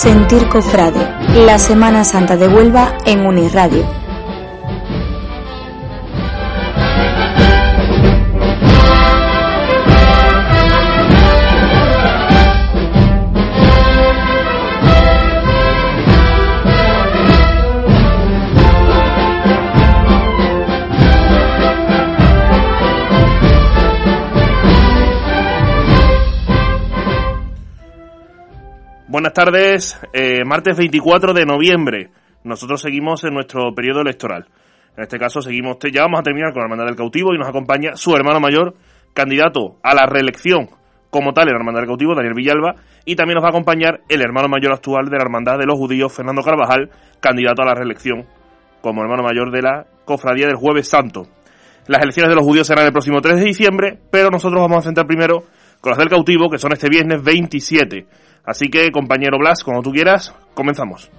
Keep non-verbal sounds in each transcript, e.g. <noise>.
Sentir Cofrade, la Semana Santa de Huelva en Unirradio. Tardes, eh, martes 24 de noviembre. Nosotros seguimos en nuestro periodo electoral. En este caso seguimos, ya vamos a terminar con la Hermandad del Cautivo y nos acompaña su hermano mayor, candidato a la reelección como tal en la Hermandad del Cautivo, Daniel Villalba, y también nos va a acompañar el hermano mayor actual de la Hermandad de los Judíos, Fernando Carvajal, candidato a la reelección como hermano mayor de la Cofradía del Jueves Santo. Las elecciones de los judíos serán el próximo 3 de diciembre, pero nosotros vamos a centrar primero con las del cautivo, que son este viernes 27. Así que, compañero Blas, como tú quieras, comenzamos.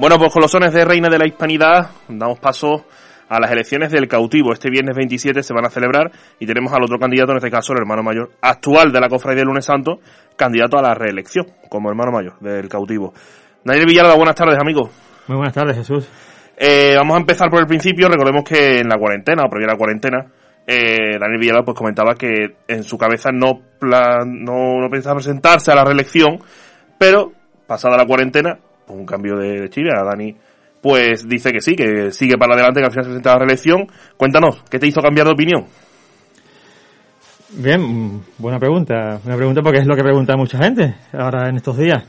Bueno, pues con los sones de Reina de la Hispanidad damos paso a las elecciones del cautivo. Este viernes 27 se van a celebrar y tenemos al otro candidato, en este caso el hermano mayor actual de la cofradía del lunes santo, candidato a la reelección como hermano mayor del cautivo. Daniel Villalba, buenas tardes, amigo. Muy buenas tardes, Jesús. Eh, vamos a empezar por el principio. Recordemos que en la cuarentena, o previa a la cuarentena, eh, Daniel Villalba pues comentaba que en su cabeza no, plan, no, no pensaba presentarse a la reelección, pero pasada la cuarentena un cambio de, Chile. Dani, pues dice que sí, que sigue para adelante, que al final se presenta la reelección. Cuéntanos, ¿qué te hizo cambiar de opinión? Bien, buena pregunta. Una pregunta porque es lo que pregunta mucha gente ahora en estos días.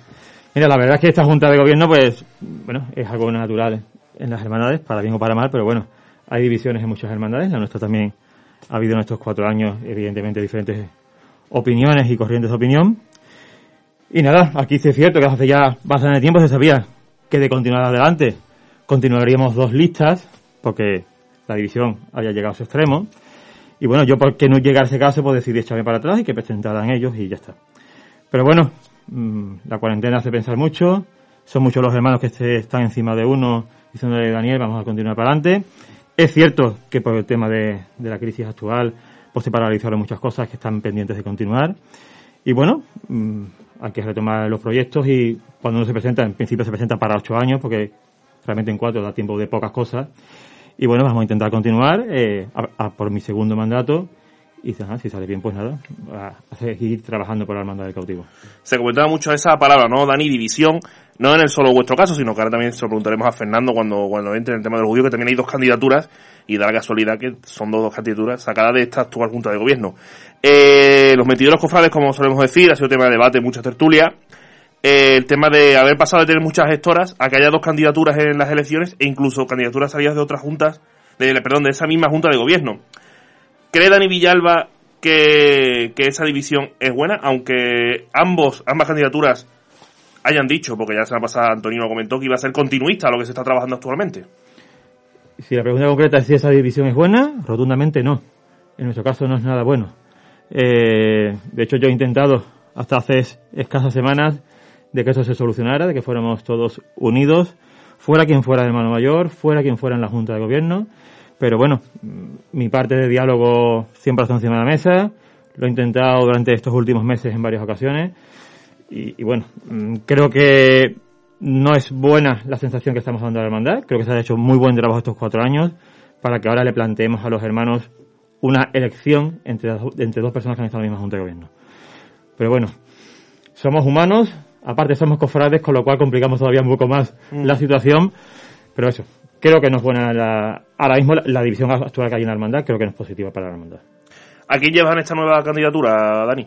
Mira, la verdad es que esta Junta de Gobierno, pues, bueno, es algo natural en las hermandades, para bien o para mal, pero bueno, hay divisiones en muchas hermandades. La nuestra también ha habido en estos cuatro años, evidentemente, diferentes opiniones y corrientes de opinión. Y nada, aquí sí es cierto que hace ya bastante tiempo se sabía que de continuar adelante continuaríamos dos listas, porque la división había llegado a su extremo. Y bueno, yo por qué no llegar a ese caso, pues decidí echarme para atrás y que presentaran ellos y ya está. Pero bueno, mm, la cuarentena hace pensar mucho, son muchos los hermanos que están encima de uno diciéndole Daniel, vamos a continuar para adelante. Es cierto que por el tema de, de la crisis actual, pues se paralizaron muchas cosas que están pendientes de continuar. Y bueno, mm, hay que retomar los proyectos y cuando uno se presenta, en principio se presenta para ocho años, porque realmente en cuatro da tiempo de pocas cosas. Y bueno, vamos a intentar continuar eh, por mi segundo mandato y si sale bien, pues nada, a seguir trabajando por la hermandad del cautivo. Se comentaba mucho esa palabra, ¿no, Dani? División, no en el solo vuestro caso, sino que ahora también se lo preguntaremos a Fernando cuando, cuando entre en el tema del judío, que también hay dos candidaturas y da la casualidad que son dos, dos candidaturas sacadas de esta actual Junta de Gobierno. Eh, los cofrades, como solemos decir, ha sido tema de debate, mucha tertulia. Eh, el tema de haber pasado de tener muchas gestoras a que haya dos candidaturas en las elecciones e incluso candidaturas salidas de otras juntas, de, perdón, de esa misma Junta de Gobierno. ¿Cree Dani Villalba que, esa división es buena? Aunque ambos, ambas candidaturas hayan dicho, porque ya la pasada Antonino comentó que iba a ser continuista a lo que se está trabajando actualmente. Si la pregunta concreta es si esa división es buena, rotundamente no. En nuestro caso no es nada bueno. Eh, de hecho, yo he intentado hasta hace escasas semanas de que eso se solucionara, de que fuéramos todos unidos, fuera quien fuera el hermano mayor, fuera quien fuera en la Junta de Gobierno, pero bueno, mi parte de diálogo siempre está encima de la mesa. Lo he intentado durante estos últimos meses en varias ocasiones. Y, bueno, mm, creo que no es buena la sensación que estamos dando a la hermandad. Creo que se ha hecho muy buen trabajo estos cuatro años para que ahora le planteemos a los hermanos una elección entre, entre dos personas que han estado en la misma Junta de Gobierno. Pero bueno, somos humanos, aparte somos cofrades, con lo cual complicamos todavía un poco más mm. la situación. Pero eso, creo que no es buena la, ahora mismo la, división actual que hay en la hermandad, creo que no es positiva para la hermandad. ¿A quién llevas en esta nueva candidatura, Dani?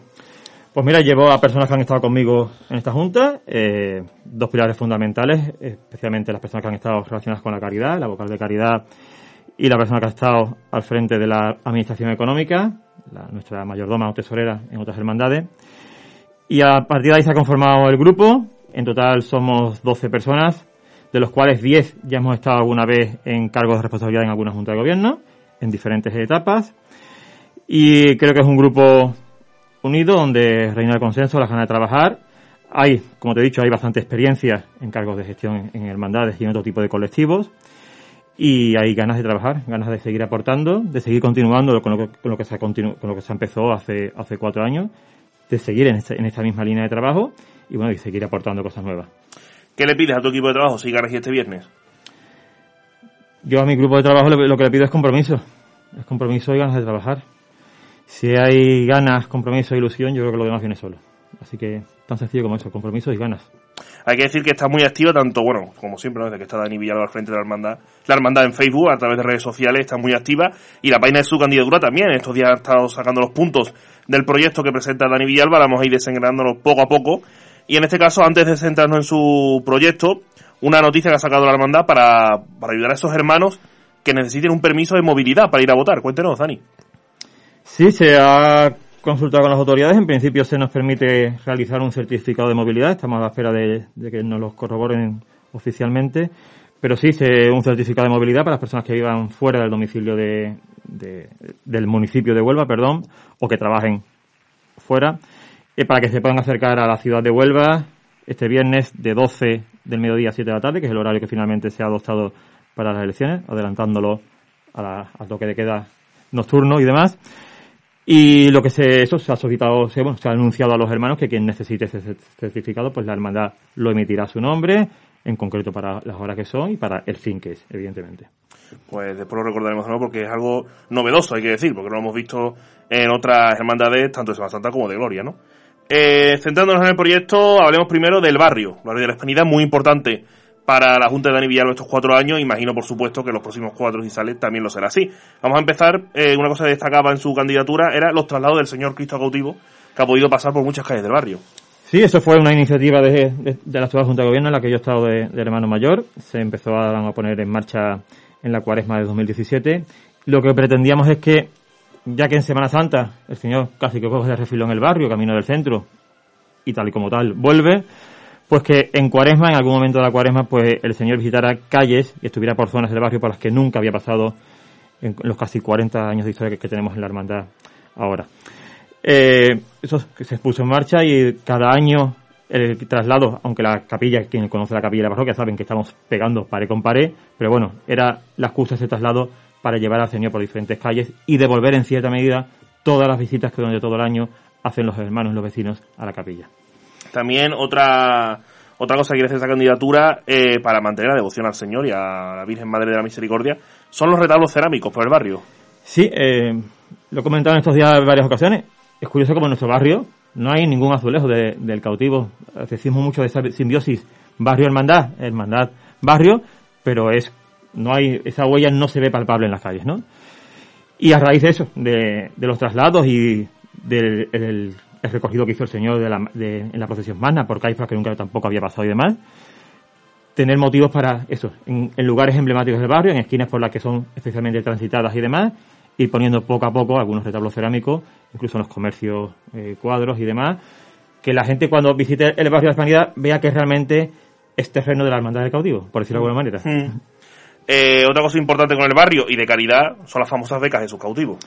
Pues mira, llevo a personas que han estado conmigo en esta junta, eh, dos pilares fundamentales, especialmente las personas que han estado relacionadas con la caridad, la vocal de caridad y la persona que ha estado al frente de la Administración Económica, nuestra mayordoma o tesorera en otras hermandades. Y a partir de ahí se ha conformado el grupo. En total somos 12 personas, de los cuales 10 ya hemos estado alguna vez en cargos de responsabilidad en alguna junta de gobierno, en diferentes etapas. Y creo que es un grupo unido donde reina el consenso, la ganas de trabajar. Hay, como te he dicho, hay bastante experiencia en cargos de gestión en hermandades y en otro tipo de colectivos y hay ganas de trabajar, ganas de seguir aportando, de seguir continuando con lo que, con lo que, se, con lo que se empezó hace, hace cuatro años, de seguir en, este, en esta misma línea de trabajo y bueno, y seguir aportando cosas nuevas. ¿Qué le pides a tu equipo de trabajo si ganas este viernes? Yo a mi grupo de trabajo lo que le pido es compromiso, es compromiso y ganas de trabajar. Si hay ganas, compromiso e ilusión, yo creo que lo demás viene solo. Así que tan sencillo como eso, compromiso y ganas. Hay que decir que está muy activa, tanto, bueno, como siempre, desde que está Dani Villalba al frente de la hermandad. La hermandad en Facebook, a través de redes sociales, está muy activa. Y la página de su candidatura también. Estos días ha estado sacando los puntos del proyecto que presenta Dani Villalba. Vamos a ir desengranándolo poco a poco. Y en este caso, antes de centrarnos en su proyecto, una noticia que ha sacado la hermandad para, para ayudar a esos hermanos que necesiten un permiso de movilidad para ir a votar. Cuéntenos, Dani. Sí, se ha consultado con las autoridades. En principio se nos permite realizar un certificado de movilidad. Estamos a la espera de, que nos lo corroboren oficialmente. Pero sí, se, un certificado de movilidad para las personas que vivan fuera del domicilio de, del municipio de Huelva, perdón, o que trabajen fuera, eh, para que se puedan acercar a la ciudad de Huelva este viernes de 12 del mediodía a 7 de la tarde, que es el horario que finalmente se ha adoptado para las elecciones, adelantándolo a la, al toque de queda nocturno y demás. Y lo que se, eso se ha solicitado, se, ha anunciado a los hermanos que quien necesite ese certificado, pues la hermandad lo emitirá a su nombre, en concreto para las horas que son y para el fin que es, evidentemente. Pues después lo recordaremos nuevo porque es algo novedoso, hay que decir, porque lo hemos visto en otras hermandades, tanto de Semana Santa como de Gloria, ¿no? Eh, centrándonos en el proyecto, hablemos primero del barrio. Barrio de la Hispanidad, muy importante para la Junta de Dani Villalba estos cuatro años. Imagino, por supuesto, que los próximos cuatro, si sale, también lo será así. Vamos a empezar. Eh, una cosa que destacaba en su candidatura era los traslados del señor Cristo cautivo, que ha podido pasar por muchas calles del barrio. Sí, eso fue una iniciativa de, de, la actual Junta de Gobierno en la que yo he estado de, hermano mayor. Se empezó a, a, poner en marcha en la cuaresma de 2017. Lo que pretendíamos es que, ya que en Semana Santa el señor casi que coge de refilo en el barrio, camino del centro, y tal y como tal, vuelve, pues que en cuaresma, en algún momento de la cuaresma, pues el Señor visitara calles y estuviera por zonas del barrio por las que nunca había pasado en los casi 40 años de historia que, tenemos en la hermandad ahora. Eh, eso se puso en marcha y cada año el traslado, aunque la capilla, quien conoce la capilla de la parroquia saben que estamos pegando pared con pared, pero bueno, era la excusa ese traslado para llevar al Señor por diferentes calles y devolver en cierta medida todas las visitas que durante todo el año hacen los hermanos y los vecinos a la capilla. También otra otra cosa que quiere hacer esta candidatura eh, para mantener la devoción al Señor y a la Virgen Madre de la Misericordia son los retablos cerámicos por el barrio. Sí, eh, lo he comentado en estos días en varias ocasiones. Es curioso como en nuestro barrio no hay ningún azulejo del cautivo. Decimos mucho de esa simbiosis barrio-hermandad, hermandad-barrio, pero es no hay esa huella no se ve palpable en las calles, ¿no? Y a raíz de eso, de, los traslados y del el recogido que hizo el Señor de la, en la procesión magna por Caifás, que nunca tampoco había pasado y demás, tener motivos para eso, en, lugares emblemáticos del barrio, en esquinas por las que son especialmente transitadas y demás, ir poniendo poco a poco algunos retablos cerámicos, incluso en los comercios, eh, cuadros y demás, que la gente cuando visite el barrio de la Hispanidad vea que realmente es terreno de la hermandad del cautivo, por decirlo de alguna manera. Mm. Eh, otra cosa importante con el barrio y de caridad son las famosas becas de sus cautivos.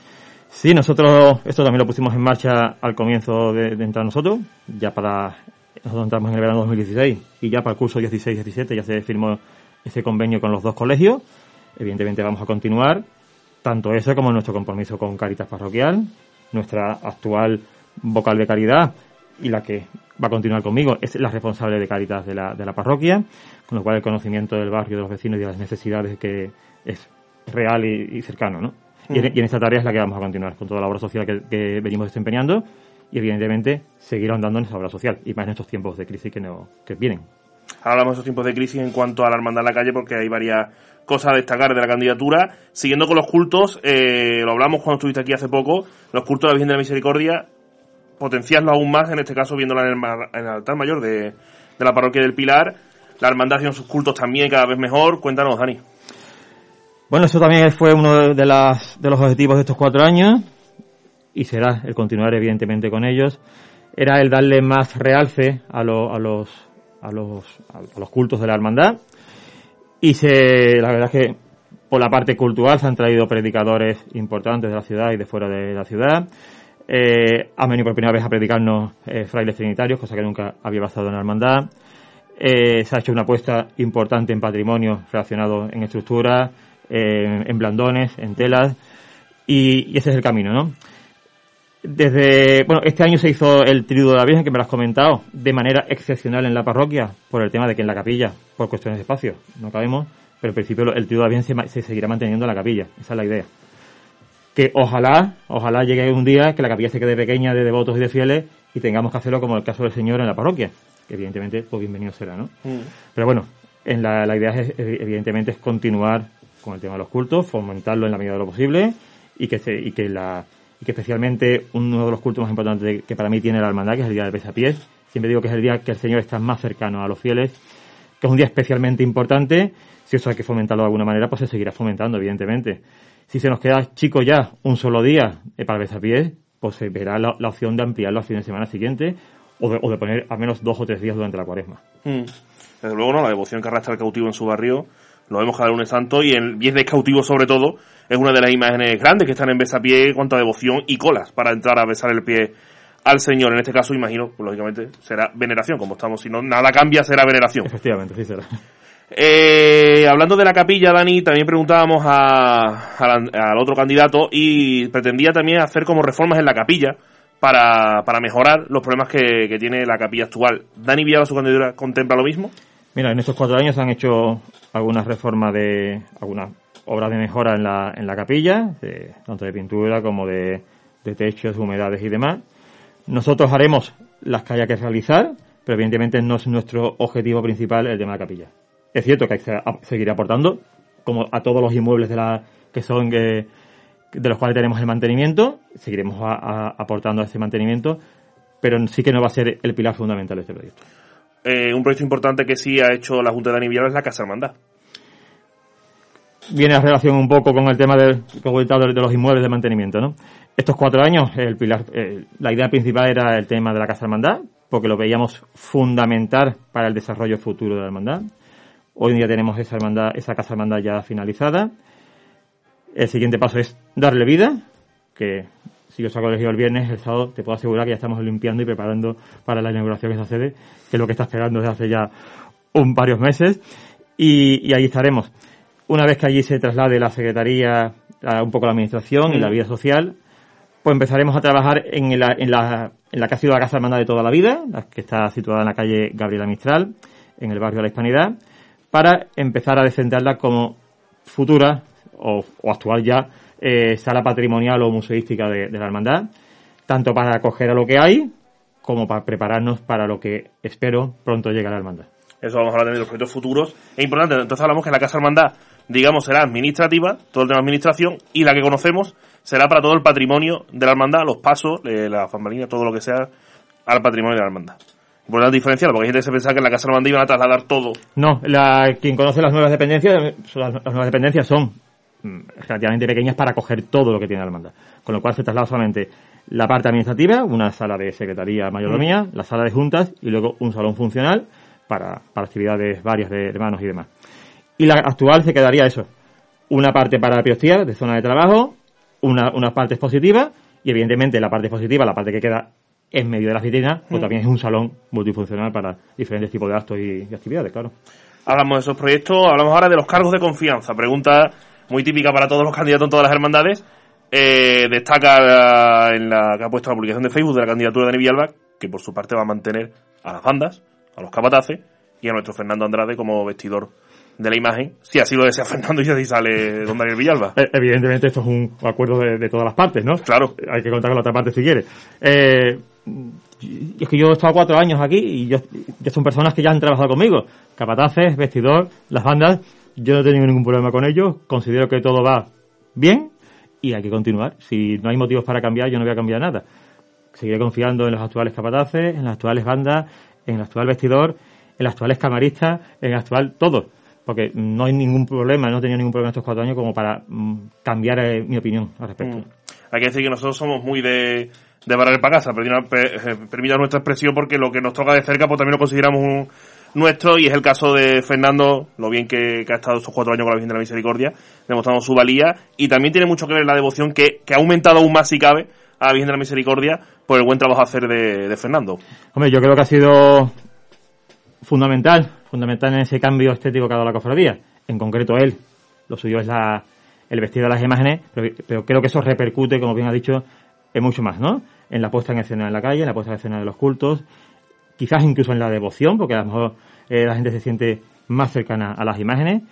Sí, nosotros esto también lo pusimos en marcha al comienzo de, entrar nosotros, ya para nosotros entramos en el verano 2016 y ya para el curso 16-17 ya se firmó ese convenio con los dos colegios. Evidentemente vamos a continuar tanto eso como nuestro compromiso con Caritas Parroquial, nuestra actual vocal de caridad y la que va a continuar conmigo es la responsable de Caritas de la, de la parroquia, con lo cual el conocimiento del barrio, de los vecinos y de las necesidades que es real y cercano, ¿no? Y, en, esta tarea es la que vamos a continuar con toda la obra social que, venimos desempeñando y evidentemente seguir ahondando en esa obra social y más en estos tiempos de crisis que, no, que vienen. Ahora hablamos de estos tiempos de crisis en cuanto a la hermandad en la calle porque hay varias cosas a destacar de la candidatura. Siguiendo con los cultos, eh, lo hablamos cuando estuviste aquí hace poco, los cultos de la Virgen de la Misericordia, potenciarlo aún más, en este caso viéndola en el, altar mayor de, de la parroquia del Pilar. La hermandad haciendo sus cultos también cada vez mejor. Cuéntanos, Dani. Bueno, eso también fue uno de, los objetivos de estos cuatro años y será el continuar evidentemente con ellos. Era el darle más realce a, a, los, a, los, a los cultos de la hermandad y se, la verdad es que por la parte cultural se han traído predicadores importantes de la ciudad y de fuera de la ciudad. Eh, han venido por primera vez a predicarnos eh, frailes trinitarios, cosa que nunca había pasado en la hermandad. Eh, se ha hecho una apuesta importante en patrimonio relacionado en estructura, en blandones, en telas, y, ese es el camino, ¿no? Desde, bueno, este año se hizo el triduo de la Virgen, que me lo has comentado, de manera excepcional en la parroquia, por el tema de que en la capilla, por cuestiones de espacio, no cabemos, pero en principio el triduo de la Virgen se, seguirá manteniendo en la capilla, esa es la idea. Que ojalá, ojalá llegue un día que la capilla se quede pequeña de devotos y de fieles y tengamos que hacerlo como el caso del Señor en la parroquia, que evidentemente, pues bienvenido será, ¿no? Mm. Pero bueno, en la, la idea es, evidentemente es continuar con el tema de los cultos, fomentarlo en la medida de lo posible y que, se, y que la y que especialmente uno de los cultos más importantes que para mí tiene la hermandad, que es el día del pesapiés. Siempre digo que es el día que el Señor está más cercano a los fieles, que es un día especialmente importante. Si eso hay que fomentarlo de alguna manera, pues se seguirá fomentando, evidentemente. Si se nos queda chico ya un solo día eh, para el pesapiés, pues se verá la, opción de ampliarlo a fines de semana siguiente o de, o de, poner al menos dos o tres días durante la cuaresma. Mm. Desde luego, ¿no? La devoción que arrastra el cautivo en su barrio lo vemos cada lunes santo y el viernes cautivo sobre todo es una de las imágenes grandes que están en besapié cuanto a devoción y colas para entrar a besar el pie al Señor. En este caso, imagino, pues, lógicamente, será veneración, como estamos, si no nada cambia, será veneración. Efectivamente, sí será. Eh, hablando de la capilla, Dani, también preguntábamos a, al otro candidato y pretendía también hacer como reformas en la capilla para, para mejorar los problemas que, que tiene la capilla actual. ¿Dani Villalba, su candidatura, contempla lo mismo? Mira, en estos cuatro años han hecho algunas reformas de algunas obras de mejora en la, en la capilla, tanto de pintura como de, de techos, humedades y demás. Nosotros haremos las que haya que realizar, pero evidentemente no es nuestro objetivo principal el tema de la capilla. Es cierto que hay que seguir aportando, como a todos los inmuebles de la que son de los cuales tenemos el mantenimiento, seguiremos aportando a ese mantenimiento, pero sí que no va a ser el pilar fundamental de este proyecto. Eh, un proyecto importante que sí ha hecho la Junta de Dani es la Casa Hermandad. Viene a relación un poco con el tema de los inmuebles de mantenimiento, ¿no? Estos cuatro años, eh, la idea principal era el tema de la Casa Hermandad, porque lo veíamos fundamental para el desarrollo futuro de la hermandad. Hoy en día tenemos esa esa Casa Hermandad ya finalizada. El siguiente paso es darle vida, que si os ha colegio el viernes, el sábado, te puedo asegurar que ya estamos limpiando y preparando para la inauguración de esa sede, que es lo que está esperando desde hace ya un varios meses. Y, ahí estaremos. Una vez que allí se traslade la Secretaría, un poco la Administración y la vida social, pues empezaremos a trabajar en la, en la, en la que ha sido la Casa Hermana de toda la vida, la que está situada en la calle Gabriela Mistral, en el barrio de la Hispanidad, para empezar a defenderla como futura o actual ya eh, sala patrimonial o museística de, la hermandad, tanto para acoger a lo que hay como para prepararnos para lo que espero pronto llegue a la hermandad. Eso vamos a hablar de los proyectos futuros. Es importante, entonces hablamos que la Casa Hermandad, digamos, será administrativa, todo el tema de administración, y la que conocemos será para todo el patrimonio de la hermandad, los pasos, eh, la familia, todo lo que sea al patrimonio de la hermandad. Importante diferenciar, porque hay gente que se piensa que en la Casa Hermandad iban a trasladar todo. No, la, quien conoce las nuevas dependencias, las nuevas dependencias son relativamente pequeñas para coger todo lo que tiene la hermandad. Con lo cual se traslada solamente la parte administrativa, una sala de secretaría, mayordomía, mm. la sala de juntas y luego un salón funcional para, para actividades varias de hermanos y demás. Y la actual se quedaría eso, una parte para la de zona de trabajo, una, unas partes positivas y evidentemente la parte positiva, la parte que queda en medio de la vitrina, pues mm. también es un salón multifuncional para diferentes tipos de actos y, y actividades, claro. Hablamos de esos proyectos, hablamos ahora de los cargos de confianza. Pregunta muy típica para todos los candidatos en todas las hermandades. Eh, destaca en la que ha puesto la publicación de Facebook de la candidatura de Dani Villalba, que por su parte va a mantener a las bandas, a los capataces y a nuestro Fernando Andrade como vestidor de la imagen, si así lo desea <laughs> Fernando y así sale don Daniel Villalba. Eh, evidentemente esto es un acuerdo de, todas las partes, ¿no? Claro. Hay que contar con la otra parte si quiere. Eh, es que yo he estado cuatro años aquí y yo, yo son personas que ya han trabajado conmigo. Capataces, vestidor, las bandas, yo no he tenido ningún problema con ellos, considero que todo va bien y hay que continuar. Si no hay motivos para cambiar, yo no voy a cambiar nada. Seguiré confiando en los actuales capataces, en las actuales bandas, en el actual vestidor, en las actuales camaristas, en el actual todo. porque no hay ningún problema, no he tenido ningún problema estos cuatro años como para mm, cambiar eh, mi opinión al respecto. Mm. Hay que decir que nosotros somos muy de, de barrer para casa, eh, permita nuestra expresión porque lo que nos toca de cerca pues también lo consideramos un, nuestro y es el caso de Fernando, lo bien que, ha estado estos cuatro años con la Virgen de la Misericordia, demostrando su valía y también tiene mucho que ver la devoción que, que ha aumentado aún más si cabe a la Virgen de la Misericordia por el buen trabajo a hacer de, de Fernando. Hombre, yo creo que ha sido fundamental fundamental en ese cambio estético que ha dado la cofradía. En concreto él, lo suyo es la, el vestido de las imágenes, pero, creo que eso repercute, como bien ha dicho, en mucho más, ¿no? En la puesta en escena en la calle, en la puesta en escena de los cultos, quizás incluso en la devoción, porque a lo mejor eh, la gente se siente más cercana a las imágenes.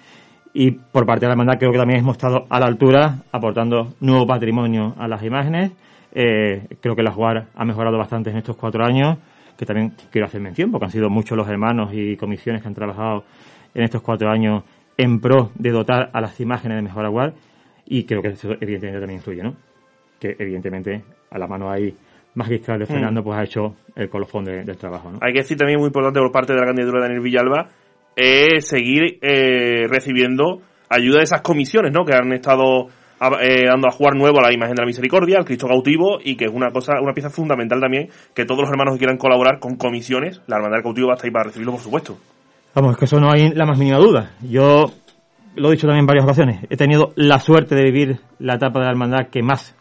Y por parte de la hermandad creo que también hemos estado a la altura, aportando nuevo patrimonio a las imágenes. Eh, creo que la jugar ha mejorado bastante en estos cuatro años que también quiero hacer mención, porque han sido muchos los hermanos y comisiones que han trabajado en estos cuatro años en pro de dotar a las imágenes de mejor aguar, y creo que eso evidentemente también influye, ¿no? Que evidentemente a la mano ahí magistral de mm. Fernando pues ha hecho el colofón del trabajo, ¿no? Hay que decir también muy importante por parte de la candidatura de Daniel Villalba es seguir eh, recibiendo ayuda de esas comisiones, ¿no? Que han estado eh, dando a jugar nuevo a la imagen de la misericordia, al Cristo cautivo, y que es una cosa, una pieza fundamental también, que todos los hermanos que quieran colaborar con comisiones, la hermandad del cautivo va a estar ahí para recibirlo, por supuesto. Vamos, es que eso no hay la más mínima duda. Yo lo he dicho también en varias ocasiones. He tenido la suerte de vivir la etapa de la hermandad que más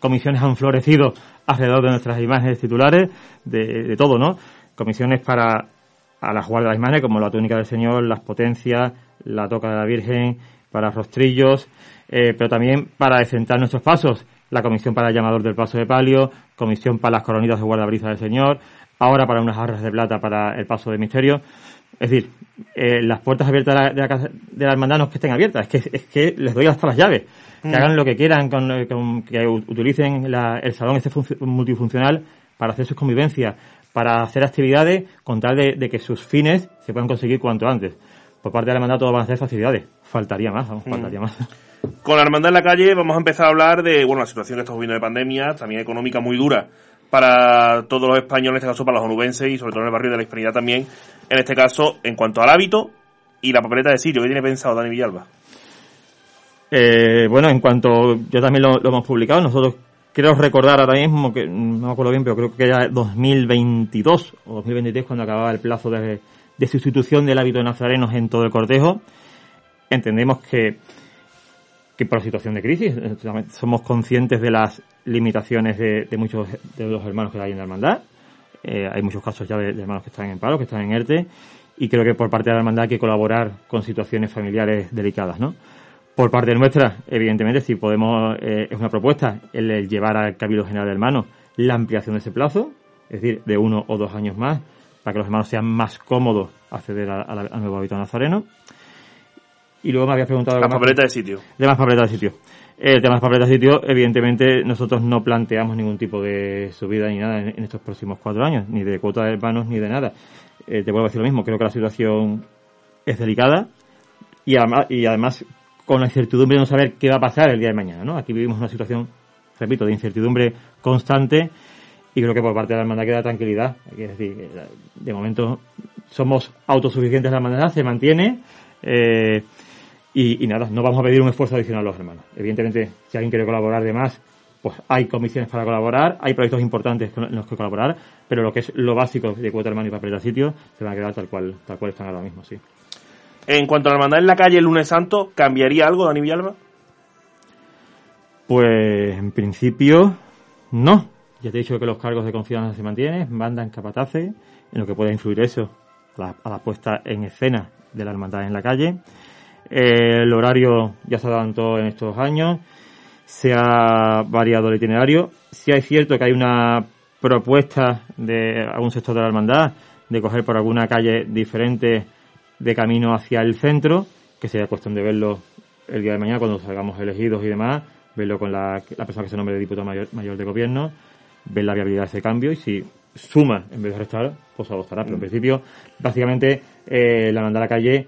comisiones han florecido alrededor de nuestras imágenes titulares, de, todo, ¿no? Comisiones para a la jugar de las imágenes, como la túnica del Señor, las potencias, la toca de la Virgen, para rostrillos, eh, pero también para decentar nuestros pasos. La comisión para el llamador del paso de palio, comisión para las coronitas de guardabrisa del Señor, ahora para unas arras de plata para el paso de misterio. Es decir, eh, las puertas abiertas de la, de, la, hermandad no es que estén abiertas, es que, es que les doy hasta las llaves. Que mm. hagan lo que quieran, con, que utilicen el salón este multifuncional para hacer sus convivencias, para hacer actividades con tal de, de, que sus fines se puedan conseguir cuanto antes. Por parte de la hermandad todo van a ser facilidades. Faltaría más, vamos, faltaría mm. más. Con la hermandad en la calle vamos a empezar a hablar de, bueno, la situación que estamos viviendo de pandemia, también económica muy dura para todos los españoles, en este caso para los onubenses y sobre todo en el barrio de la Hispanidad también, en este caso en cuanto al hábito y la papeleta de sitio. ¿Qué tiene pensado Dani Villalba? Eh, bueno, en cuanto yo también lo, hemos publicado, nosotros quiero recordar ahora mismo que no me acuerdo bien, pero creo que era 2022 o 2023 cuando acababa el plazo de, de sustitución del hábito de nazarenos en todo el cortejo. Entendemos que que por la situación de crisis somos conscientes de las limitaciones de, muchos de los hermanos que hay en la hermandad. Eh, hay muchos casos ya de, hermanos que están en paro, que están en ERTE, y creo que por parte de la hermandad hay que colaborar con situaciones familiares delicadas, ¿no? Por parte nuestra, evidentemente, si podemos, eh, es una propuesta el, llevar al Cabildo General de Hermanos la ampliación de ese plazo, es decir, de uno o dos años más, para que los hermanos sean más cómodos acceder al nuevo hábito nazareno. Y luego me habías preguntado... La papeleta de sitio. De más papeleta de sitio. El tema de papeleta de sitio, evidentemente, nosotros no planteamos ningún tipo de subida ni nada en, estos próximos cuatro años, ni de cuota de hermanos ni de nada. Eh, te vuelvo a decir lo mismo, creo que la situación es delicada y además, y además con la incertidumbre de no saber qué va a pasar el día de mañana, ¿no? Aquí vivimos una situación, repito, de incertidumbre constante y creo que por parte de la hermandad queda tranquilidad. Es decir, de momento somos autosuficientes la hermandad, se mantiene. Eh, y, nada, no vamos a pedir un esfuerzo adicional a los hermanos. Evidentemente, si alguien quiere colaborar de más, pues hay comisiones para colaborar, hay proyectos importantes en los que colaborar, pero lo que es lo básico de cuota hermano y papel sitio se van a quedar tal cual, tal cual están ahora mismo, sí. En cuanto a la hermandad en la calle el lunes santo, ¿cambiaría algo, Dani Villalba? Pues en principio no. Ya te he dicho que los cargos de confianza se mantienen, mandan capataces, en lo que puede influir eso a la puesta en escena de la hermandad en la calle. Eh, el horario ya se adelantó en estos años. Se ha variado el itinerario. Si es cierto que hay una propuesta de algún sector de la hermandad de coger por alguna calle diferente de camino hacia el centro, que sería cuestión de verlo el día de mañana cuando salgamos elegidos y demás, verlo con la, persona que se nombre de diputado mayor, de gobierno, ver la viabilidad de ese cambio y si suma en vez de restar, pues adoptará. Pero en mm. principio, básicamente, eh, la hermandad a la calle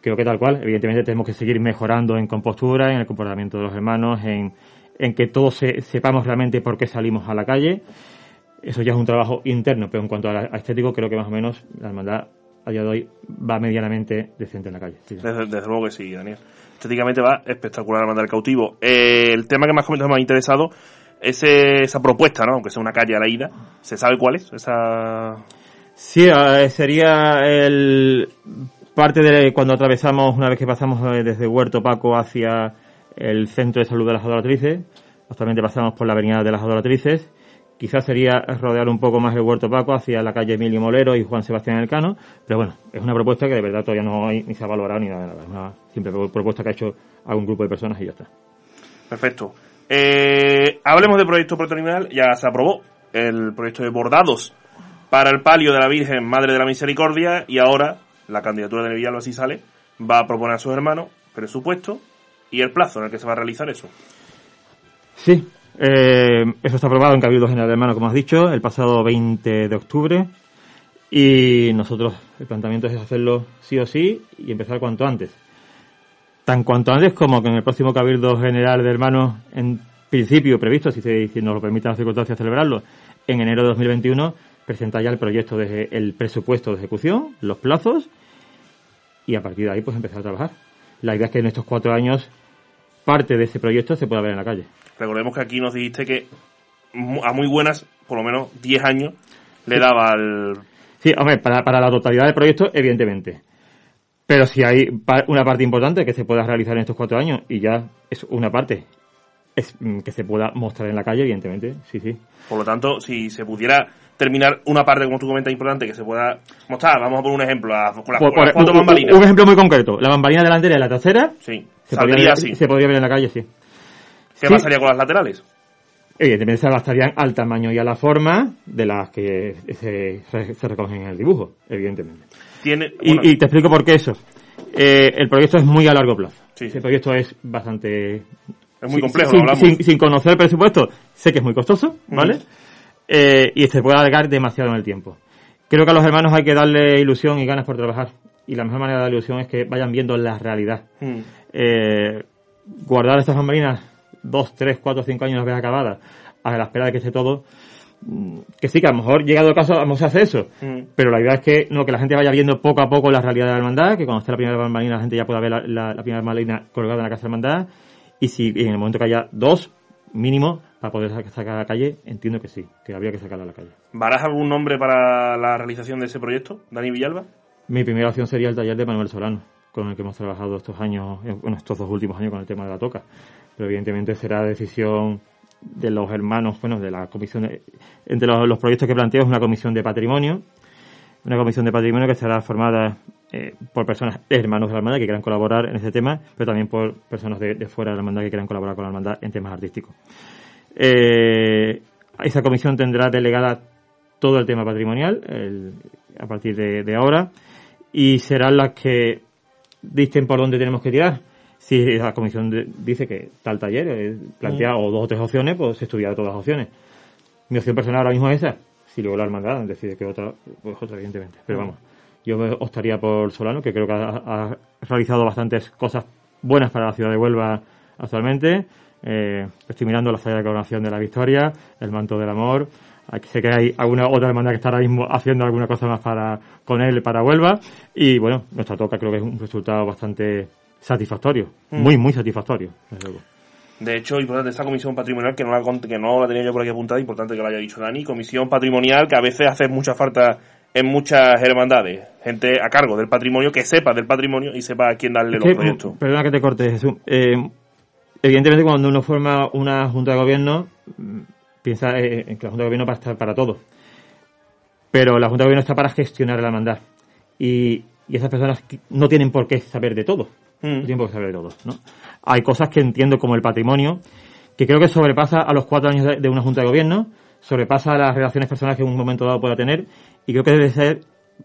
creo que tal cual. Evidentemente tenemos que seguir mejorando en compostura, en el comportamiento de los hermanos, en, en que todos sepamos realmente por qué salimos a la calle. Eso ya es un trabajo interno, pero en cuanto a, estético, creo que más o menos la hermandad a día de hoy va medianamente decente en la calle. Desde, luego que sí, Daniel. Estéticamente va espectacular la mandar cautivo. Eh, el tema que más comentado me ha interesado es esa propuesta, ¿no? Aunque sea una calle a la ida. ¿Se sabe cuál es? Esa... Sí, sería el parte de cuando atravesamos, una vez que pasamos eh, desde Huerto Paco hacia el Centro de Salud de las Adoratrices, actualmente pasamos por la Avenida de las Adoratrices, quizás sería rodear un poco más el Huerto Paco hacia la calle Emilio Molero y Juan Sebastián Elcano, pero bueno, es una propuesta que de verdad todavía no hay, ni se ha valorado ni nada, es una simple propuesta que ha hecho algún grupo de personas y ya está. Perfecto. Eh, hablemos del proyecto protonimal, ya se aprobó el proyecto de bordados para el palio de la Virgen Madre de la Misericordia y ahora la candidatura de Villalba si sale, va a proponer a sus hermanos presupuesto y el plazo en el que se va a realizar eso. Sí, eh, eso está aprobado en Cabildo General de Hermanos, como has dicho, el pasado 20 de octubre. Y nosotros, el planteamiento es hacerlo sí o sí y empezar cuanto antes. Tan cuanto antes como que en el próximo Cabildo General de Hermanos, en principio previsto, si, se, si nos lo permiten las circunstancias celebrarlo, en enero de 2021, presentar ya el proyecto de el presupuesto de ejecución, los plazos y a partir de ahí pues empezar a trabajar. La idea es que en estos cuatro años parte de ese proyecto se pueda ver en la calle. Recordemos que aquí nos dijiste que a muy buenas, por lo menos 10 años, le daba al... Sí, hombre, para, para la totalidad del proyecto, evidentemente. Pero si hay una parte importante que se pueda realizar en estos cuatro años, y ya es una parte es mm, que se pueda mostrar en la calle, evidentemente, sí, sí. Por lo tanto, si se pudiera terminar una parte, como tú comentas, importante que se pueda mostrar. Vamos a poner un ejemplo. con un, ejemplo muy concreto. La bambalina delantera y la trasera. Sí. Se podría, así. se podría ver en la calle, sí. ¿Qué pasaría con las laterales? Evidentemente se adaptarían al tamaño y a la forma de las que se, se recogen en el dibujo, evidentemente. Tiene, y, te explico por qué eso. Eh, el proyecto es muy a largo plazo. Sí. El proyecto es bastante... Es muy complejo, sin, sin, conocer el presupuesto, sé que es muy costoso, ¿vale? Eh, y se puede alargar demasiado en el tiempo. Creo que a los hermanos hay que darle ilusión y ganas por trabajar. Y la mejor manera de darle ilusión es que vayan viendo la realidad. Mm. Eh, guardar estas bambalinas dos, tres, cuatro, cinco años las veas acabadas a la espera de que esté todo mm, que sí, que a lo mejor llegado el caso a lo mejor se hace eso, mm. pero la idea es que no que la gente vaya viendo poco a poco la realidad de la hermandad, que cuando esté la primera bambalina la gente ya pueda ver la, la, primera bambalina colgada en la casa de la hermandad y si en el momento que haya dos mínimo para poder sacar a la calle, entiendo que sí, que habría que sacarla a la calle. ¿Varás algún nombre para la realización de ese proyecto, Dani Villalba? Mi primera opción sería el taller de Manuel Solano, con el que hemos trabajado estos años, eh, bueno, estos dos últimos años con el tema de la toca. Pero evidentemente será decisión de los hermanos, bueno, de la comisión, entre los, proyectos que planteo es una comisión de patrimonio, una comisión de patrimonio que estará formada eh, por personas hermanos de la hermandad que quieran colaborar en este tema, pero también por personas de, de fuera de la hermandad que quieran colaborar con la hermandad en temas artísticos. Eh, esa comisión tendrá delegada todo el tema patrimonial a partir de, ahora y serán las que dicen por dónde tenemos que tirar. Si la comisión dice que tal taller eh, plantea o dos o tres opciones, pues se estudiará todas las opciones. Mi opción personal ahora mismo es esa. Si luego la hermandad decide que otra, pues otra, evidentemente. Pero vamos, yo me optaría por Solano, que creo que ha, ha realizado bastantes cosas buenas para la ciudad de Huelva actualmente. Eh, estoy mirando la sala de coronación de la victoria, el manto del amor. Sé que hay alguna otra hermandad que está ahora mismo haciendo alguna cosa más para con él para Huelva. Y bueno, nuestra toca creo que es un resultado bastante satisfactorio. Mm. Muy, muy satisfactorio, De hecho, importante esta comisión patrimonial, que no, la, que no la tenía yo por aquí apuntada, importante que lo haya dicho Dani, comisión patrimonial que a veces hace mucha falta en muchas hermandades, gente a cargo del patrimonio que sepa del patrimonio y sepa a quién darle los proyectos. Perdona que te corte, Jesús. Eh, Evidentemente, cuando uno forma una junta de gobierno, mm, piensa eh, en que la junta de gobierno va a estar para todo. Pero la junta de gobierno está para gestionar la hermandad. Y, esas personas no tienen por qué saber de todo. Mm. No tienen por qué saber de todo. ¿no? Hay cosas que entiendo como el patrimonio, que creo que sobrepasa a los cuatro años de, una junta de gobierno, sobrepasa las relaciones personales que en un momento dado pueda tener, y creo que debe ser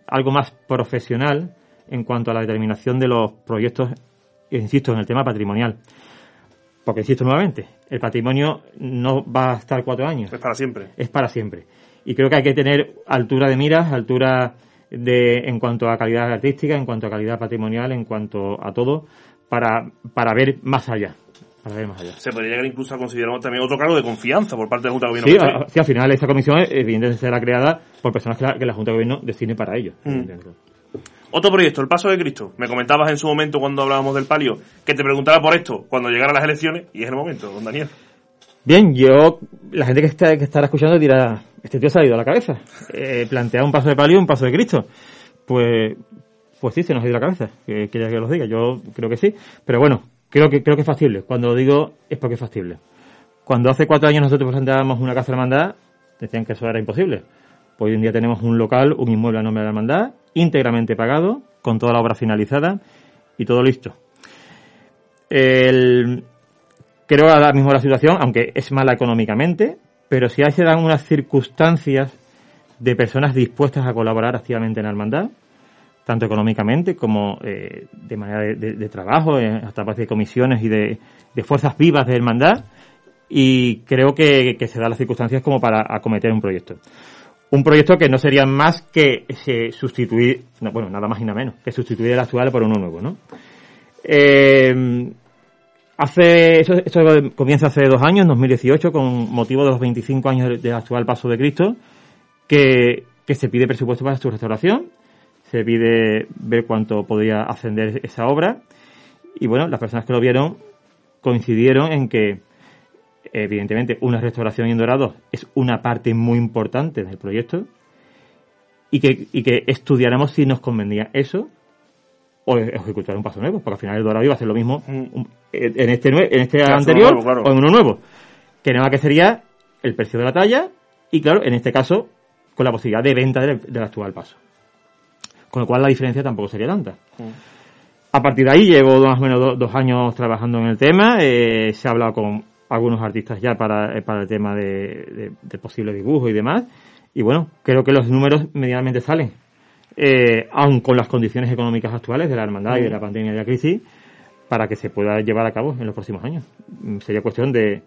algo más profesional en cuanto a la determinación de los proyectos, insisto, en el tema patrimonial. Porque insisto nuevamente, el patrimonio no va a estar cuatro años. Es para siempre. Es para siempre. Y creo que hay que tener altura de miras, altura de, en cuanto a calidad artística, en cuanto a calidad patrimonial, en cuanto a todo, para, para ver más allá. Para ver más allá. Se podría llegar incluso a considerar también otro cargo de confianza por parte de la Junta de Gobierno. Sí, al final esta comisión evidentemente será creada por personas que la, Junta de Gobierno define para ello. Mm. Otro proyecto, el Paso de Cristo. Me comentabas en su momento cuando hablábamos del palio que te preguntaba por esto cuando llegaran las elecciones y es el momento, don Daniel. Bien, yo, la gente que, está, que estará escuchando dirá, este tío se ha ido a la cabeza. Eh, plantea un paso de palio un paso de Cristo. Pues, pues sí, se nos ha ido a la cabeza. Que, que los diga, yo creo que sí. Pero bueno, creo que, creo que es factible. Cuando lo digo es porque es factible. Cuando hace cuatro años nosotros presentábamos una casa hermandad, decían que eso era imposible. Hoy en día tenemos un local, un inmueble a nombre de la hermandad, íntegramente pagado, con toda la obra finalizada y todo listo. El, creo ahora mismo la situación, aunque es mala económicamente, pero si ahí se dan unas circunstancias de personas dispuestas a colaborar activamente en la hermandad, tanto económicamente como eh, de manera de, trabajo, eh, hasta parte de comisiones y de, fuerzas vivas de hermandad, y creo que, se dan las circunstancias como para acometer un proyecto. Un proyecto que no sería más que sustituir, bueno, nada más y nada menos, que sustituir el actual por uno nuevo, ¿no? Eh, hace, esto, comienza hace dos años, en 2018, con motivo de los 25 años del actual Paso de Cristo, que, que se pide presupuesto para su restauración, se pide ver cuánto podría ascender esa obra, y bueno, las personas que lo vieron coincidieron en que evidentemente una restauración en Dorado es una parte muy importante del proyecto y que, y que estudiáramos si nos convenía eso o ejecutar un paso nuevo, porque al final el Dorado iba a hacer lo mismo mm. en este, en este anterior o en uno nuevo, que nada que sería el precio de la talla y claro, en este caso con la posibilidad de venta del, actual paso. Con lo cual la diferencia tampoco sería tanta. Mm. A partir de ahí llevo más o menos dos años trabajando en el tema, eh, se ha hablado con algunos artistas ya para, eh, para el tema de, de, posible dibujo y demás. Y bueno, creo que los números medianamente salen. Eh, aun con las condiciones económicas actuales de la hermandad y de la pandemia y de la crisis, para que se pueda llevar a cabo en los próximos años. Mm, sería cuestión de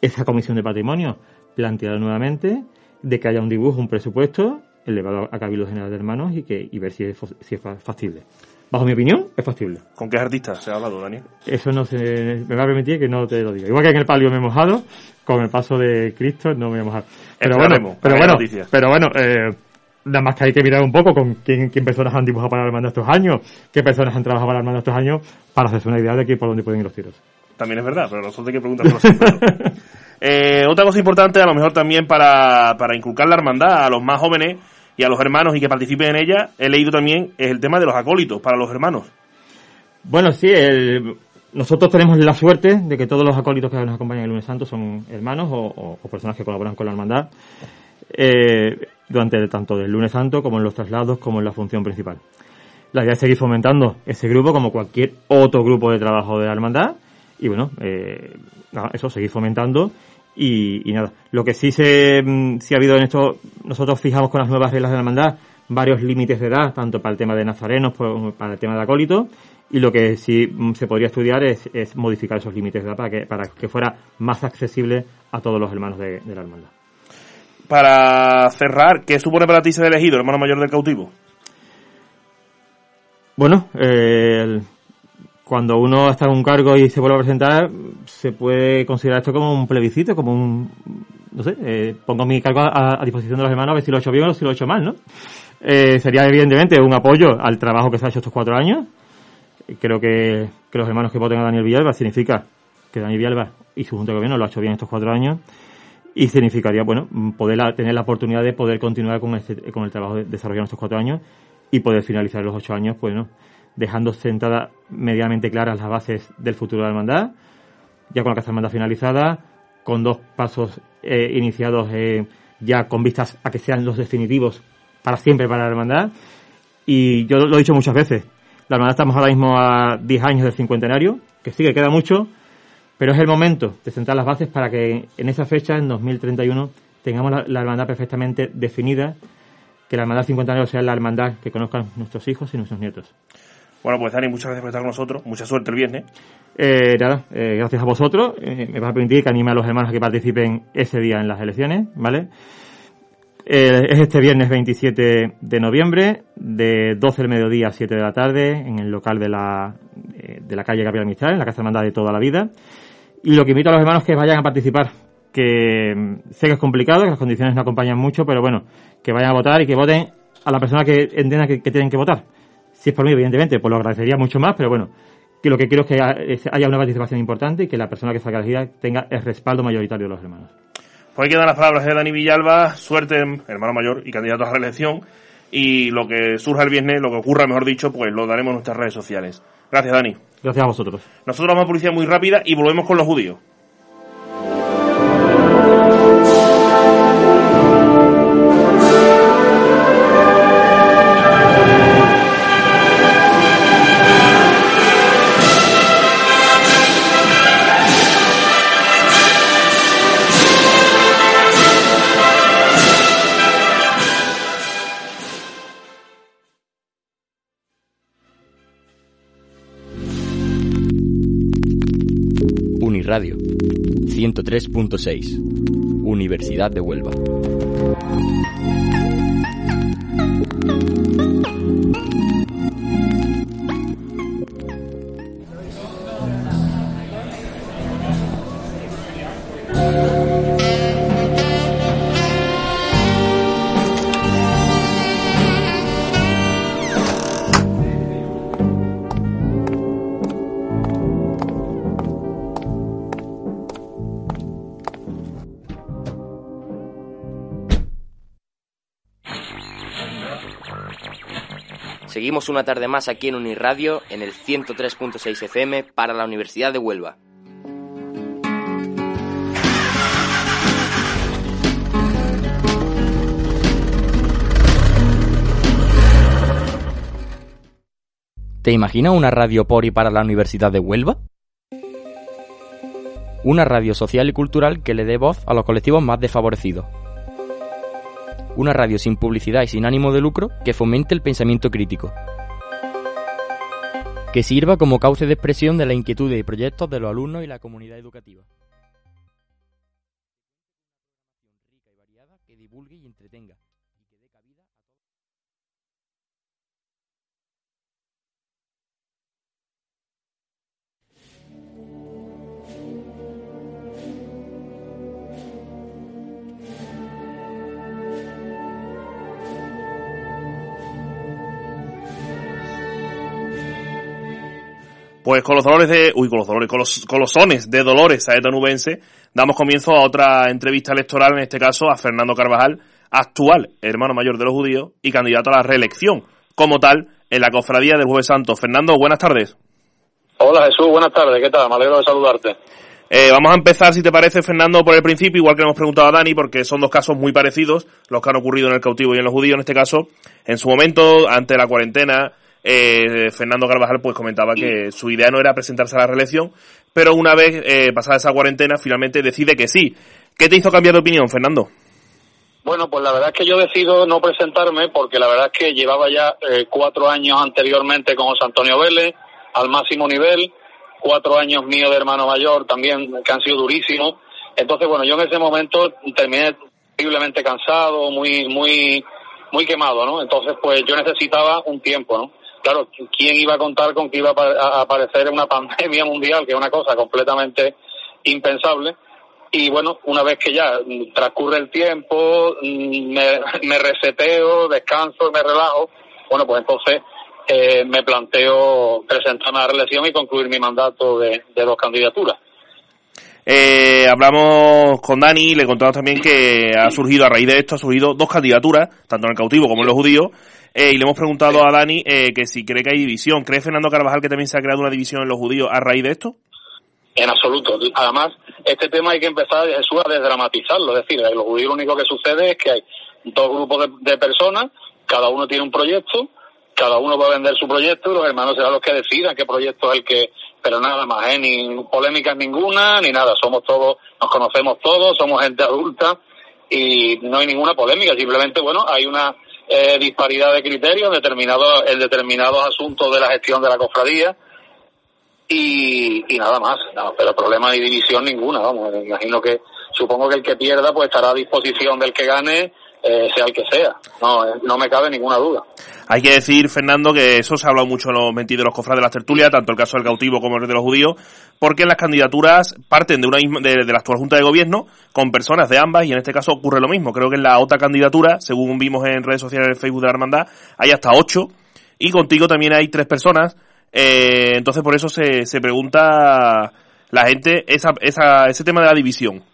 esa comisión de patrimonio plantear nuevamente, de que haya un dibujo, un presupuesto elevado a Cabildo General de Hermanos y, que, y ver si es, si es factible bajo mi opinión, es factible. ¿Con qué artistas se ha hablado, Daniel? Eso no se, me va a permitir que no te lo diga. Igual que en el palio me he mojado, con el paso de Cristo no me voy a mojar. Pero bueno, pero bueno, pero bueno, eh, nada más que hay que mirar un poco con quién, quién personas han dibujado para la hermandad estos años, qué personas han trabajado para la hermandad estos años, para hacerse una idea de que por dónde pueden ir los tiros. También es verdad, pero nosotros hay que preguntarlo siempre. <laughs> eh, otra cosa importante, a lo mejor también para, para inculcar la hermandad a los más jóvenes, y a los hermanos y que participen en ella, he leído también el tema de los acólitos para los hermanos. Bueno, sí, nosotros tenemos la suerte de que todos los acólitos que nos acompañan el lunes santo son hermanos o, personas que colaboran con la hermandad eh, durante tanto del lunes santo como en los traslados como en la función principal. La idea es seguir fomentando ese grupo como cualquier otro grupo de trabajo de la hermandad y bueno, eh, eso, seguir fomentando y, nada, lo que sí se mm, sí ha habido en esto, nosotros fijamos con las nuevas reglas de la hermandad varios límites de edad, tanto para el tema de nazarenos como para el tema de acólito, y lo que sí mm, se podría estudiar es, es modificar esos límites de edad para que, para que fuera más accesible a todos los hermanos de, la hermandad. Para cerrar, ¿qué supone para ti ser elegido, hermano mayor del cautivo? Bueno, eh, cuando uno está en un cargo y se vuelve a presentar, se puede considerar esto como un plebiscito, como un, no sé, eh, pongo mi cargo a, disposición de los hermanos a ver si lo he hecho bien o si lo he hecho mal, ¿no? Eh, sería evidentemente un apoyo al trabajo que se ha hecho estos cuatro años. Creo que, que los hermanos que voten a Daniel Villalba significa que Daniel Villalba y su Junta de Gobierno lo ha hecho bien estos cuatro años y significaría, bueno, poder tener la oportunidad de poder continuar con, este, con el trabajo desarrollado en estos cuatro años y poder finalizar los ocho años, pues, ¿no? Dejando sentadas medianamente claras las bases del futuro de la hermandad, ya con la casa hermandad finalizada, con dos pasos eh, iniciados eh, ya con vistas a que sean los definitivos para siempre para la hermandad. Y yo lo he dicho muchas veces, la hermandad estamos ahora mismo a 10 años del cincuentenario, que sí que queda mucho, pero es el momento de sentar las bases para que en esa fecha, en 2031, tengamos la, la hermandad perfectamente definida, que la hermandad cincuentenario sea la hermandad que conozcan nuestros hijos y nuestros nietos. Bueno, pues Dani, muchas gracias por estar con nosotros. Mucha suerte el viernes. Eh, nada, eh, gracias a vosotros. Eh, me va a permitir que anime a los hermanos a que participen ese día en las elecciones, ¿vale? es este viernes 27 de noviembre, de 12 del mediodía a 7 de la tarde, en el local de la, de la calle Gabriel Mistral, en la Casa Hermandad de toda la vida. Y lo que invito a los hermanos es que vayan a participar, que mm, sé que es complicado, que las condiciones no acompañan mucho, pero bueno, que vayan a votar y que voten a la persona que entienda que tienen que votar Si es por mí, evidentemente, pues lo agradecería mucho más, pero bueno, que lo que quiero es que haya una participación importante y que la persona que salga elegida tenga el respaldo mayoritario de los hermanos. Pues ahí quedan las palabras de Dani Villalba, suerte, hermano mayor y candidato a la reelección. Y lo que surja el viernes, lo que ocurra, mejor dicho, pues lo daremos en nuestras redes sociales. Gracias, Dani. Gracias a vosotros. Nosotros vamos a policía muy rápida y volvemos con los judíos. Radio 103.6 Universidad de Huelva. Una tarde más aquí en Uniradio, en el 103.6 FM para la Universidad de Huelva. ¿Te imaginas una radio por y para la Universidad de Huelva? Una radio social y cultural que le dé voz a los colectivos más desfavorecidos una radio sin publicidad y sin ánimo de lucro que fomente el pensamiento crítico. Que sirva como cauce de expresión de la inquietud y proyectos de los alumnos y la comunidad educativa. Pues con los dolores de, uy, con los dolores, con los, con los sones de Dolores Nubense, damos comienzo a otra entrevista electoral, en este caso a Fernando Carvajal, actual hermano mayor de los judíos y candidato a la reelección, como tal, en la cofradía del Jueves Santo. Fernando, buenas tardes. Hola Jesús, buenas tardes, ¿qué tal? Me alegro de saludarte. Eh, vamos a empezar, si te parece, Fernando, por el principio, igual que le hemos preguntado a Dani, porque son dos casos muy parecidos, los que han ocurrido en el cautivo y en los judíos, en este caso. En su momento, ante la cuarentena, eh, Fernando Carvajal pues comentaba que su idea no era presentarse a la reelección, pero una vez eh, pasada esa cuarentena finalmente decide que sí. ¿Qué te hizo cambiar de opinión, Fernando? Bueno, pues la verdad es que yo decido no presentarme porque la verdad es que llevaba ya eh, cuatro años anteriormente con José Antonio Vélez al máximo nivel, cuatro años mío de hermano mayor también que han sido durísimos. Entonces, bueno, yo en ese momento terminé terriblemente cansado, muy, muy, muy quemado, ¿no? Entonces, pues yo necesitaba un tiempo, ¿no? Claro, ¿quién iba a contar con que iba a aparecer una <laughs> pandemia mundial, que es una cosa completamente impensable? Y bueno, una vez que ya transcurre el tiempo, mm, me, <laughs> reseteo, descanso, me relajo, bueno, pues entonces eh, me planteo presentar una reelección y concluir mi mandato de, dos candidaturas. Eh, hablamos con Dani y le contamos también que ha surgido, a raíz de esto, ha surgido dos candidaturas, tanto en el cautivo como en los judíos, eh, y le hemos preguntado a Dani eh, que si cree que hay división. ¿Cree Fernando Carvajal que también se ha creado una división en los judíos a raíz de esto? En absoluto. Además, este tema hay que empezar Jesús, a desdramatizarlo. Es decir, en los judíos lo único que sucede es que hay dos grupos de, personas, cada uno tiene un proyecto, cada uno va a vender su proyecto y los hermanos serán los que decidan qué proyecto es el que, pero nada más, ¿eh? ni polémicas ninguna, ni nada, somos todos, nos conocemos todos, somos gente adulta y no hay ninguna polémica, simplemente, bueno, hay una eh, disparidad de criterios en determinados, en determinados asuntos de la gestión de la cofradía. Y, y nada más, no, pero problema de división ninguna, vamos, imagino que supongo que el que pierda pues estará a disposición del que gane eh, sea el que sea. No, eh, no me cabe ninguna duda. Hay que decir, Fernando, que eso se ha hablado mucho en los mentiros de los cofrades de las tertulias, tanto el caso del cautivo como el de los judíos, porque las candidaturas parten de una de, la actual Junta de Gobierno con personas de ambas y en este caso ocurre lo mismo. Creo que en la otra candidatura, según vimos en redes sociales en Facebook de la Hermandad, hay hasta ocho y contigo también hay tres personas. Eh, entonces por eso se, se pregunta la gente esa, esa, ese tema de la división.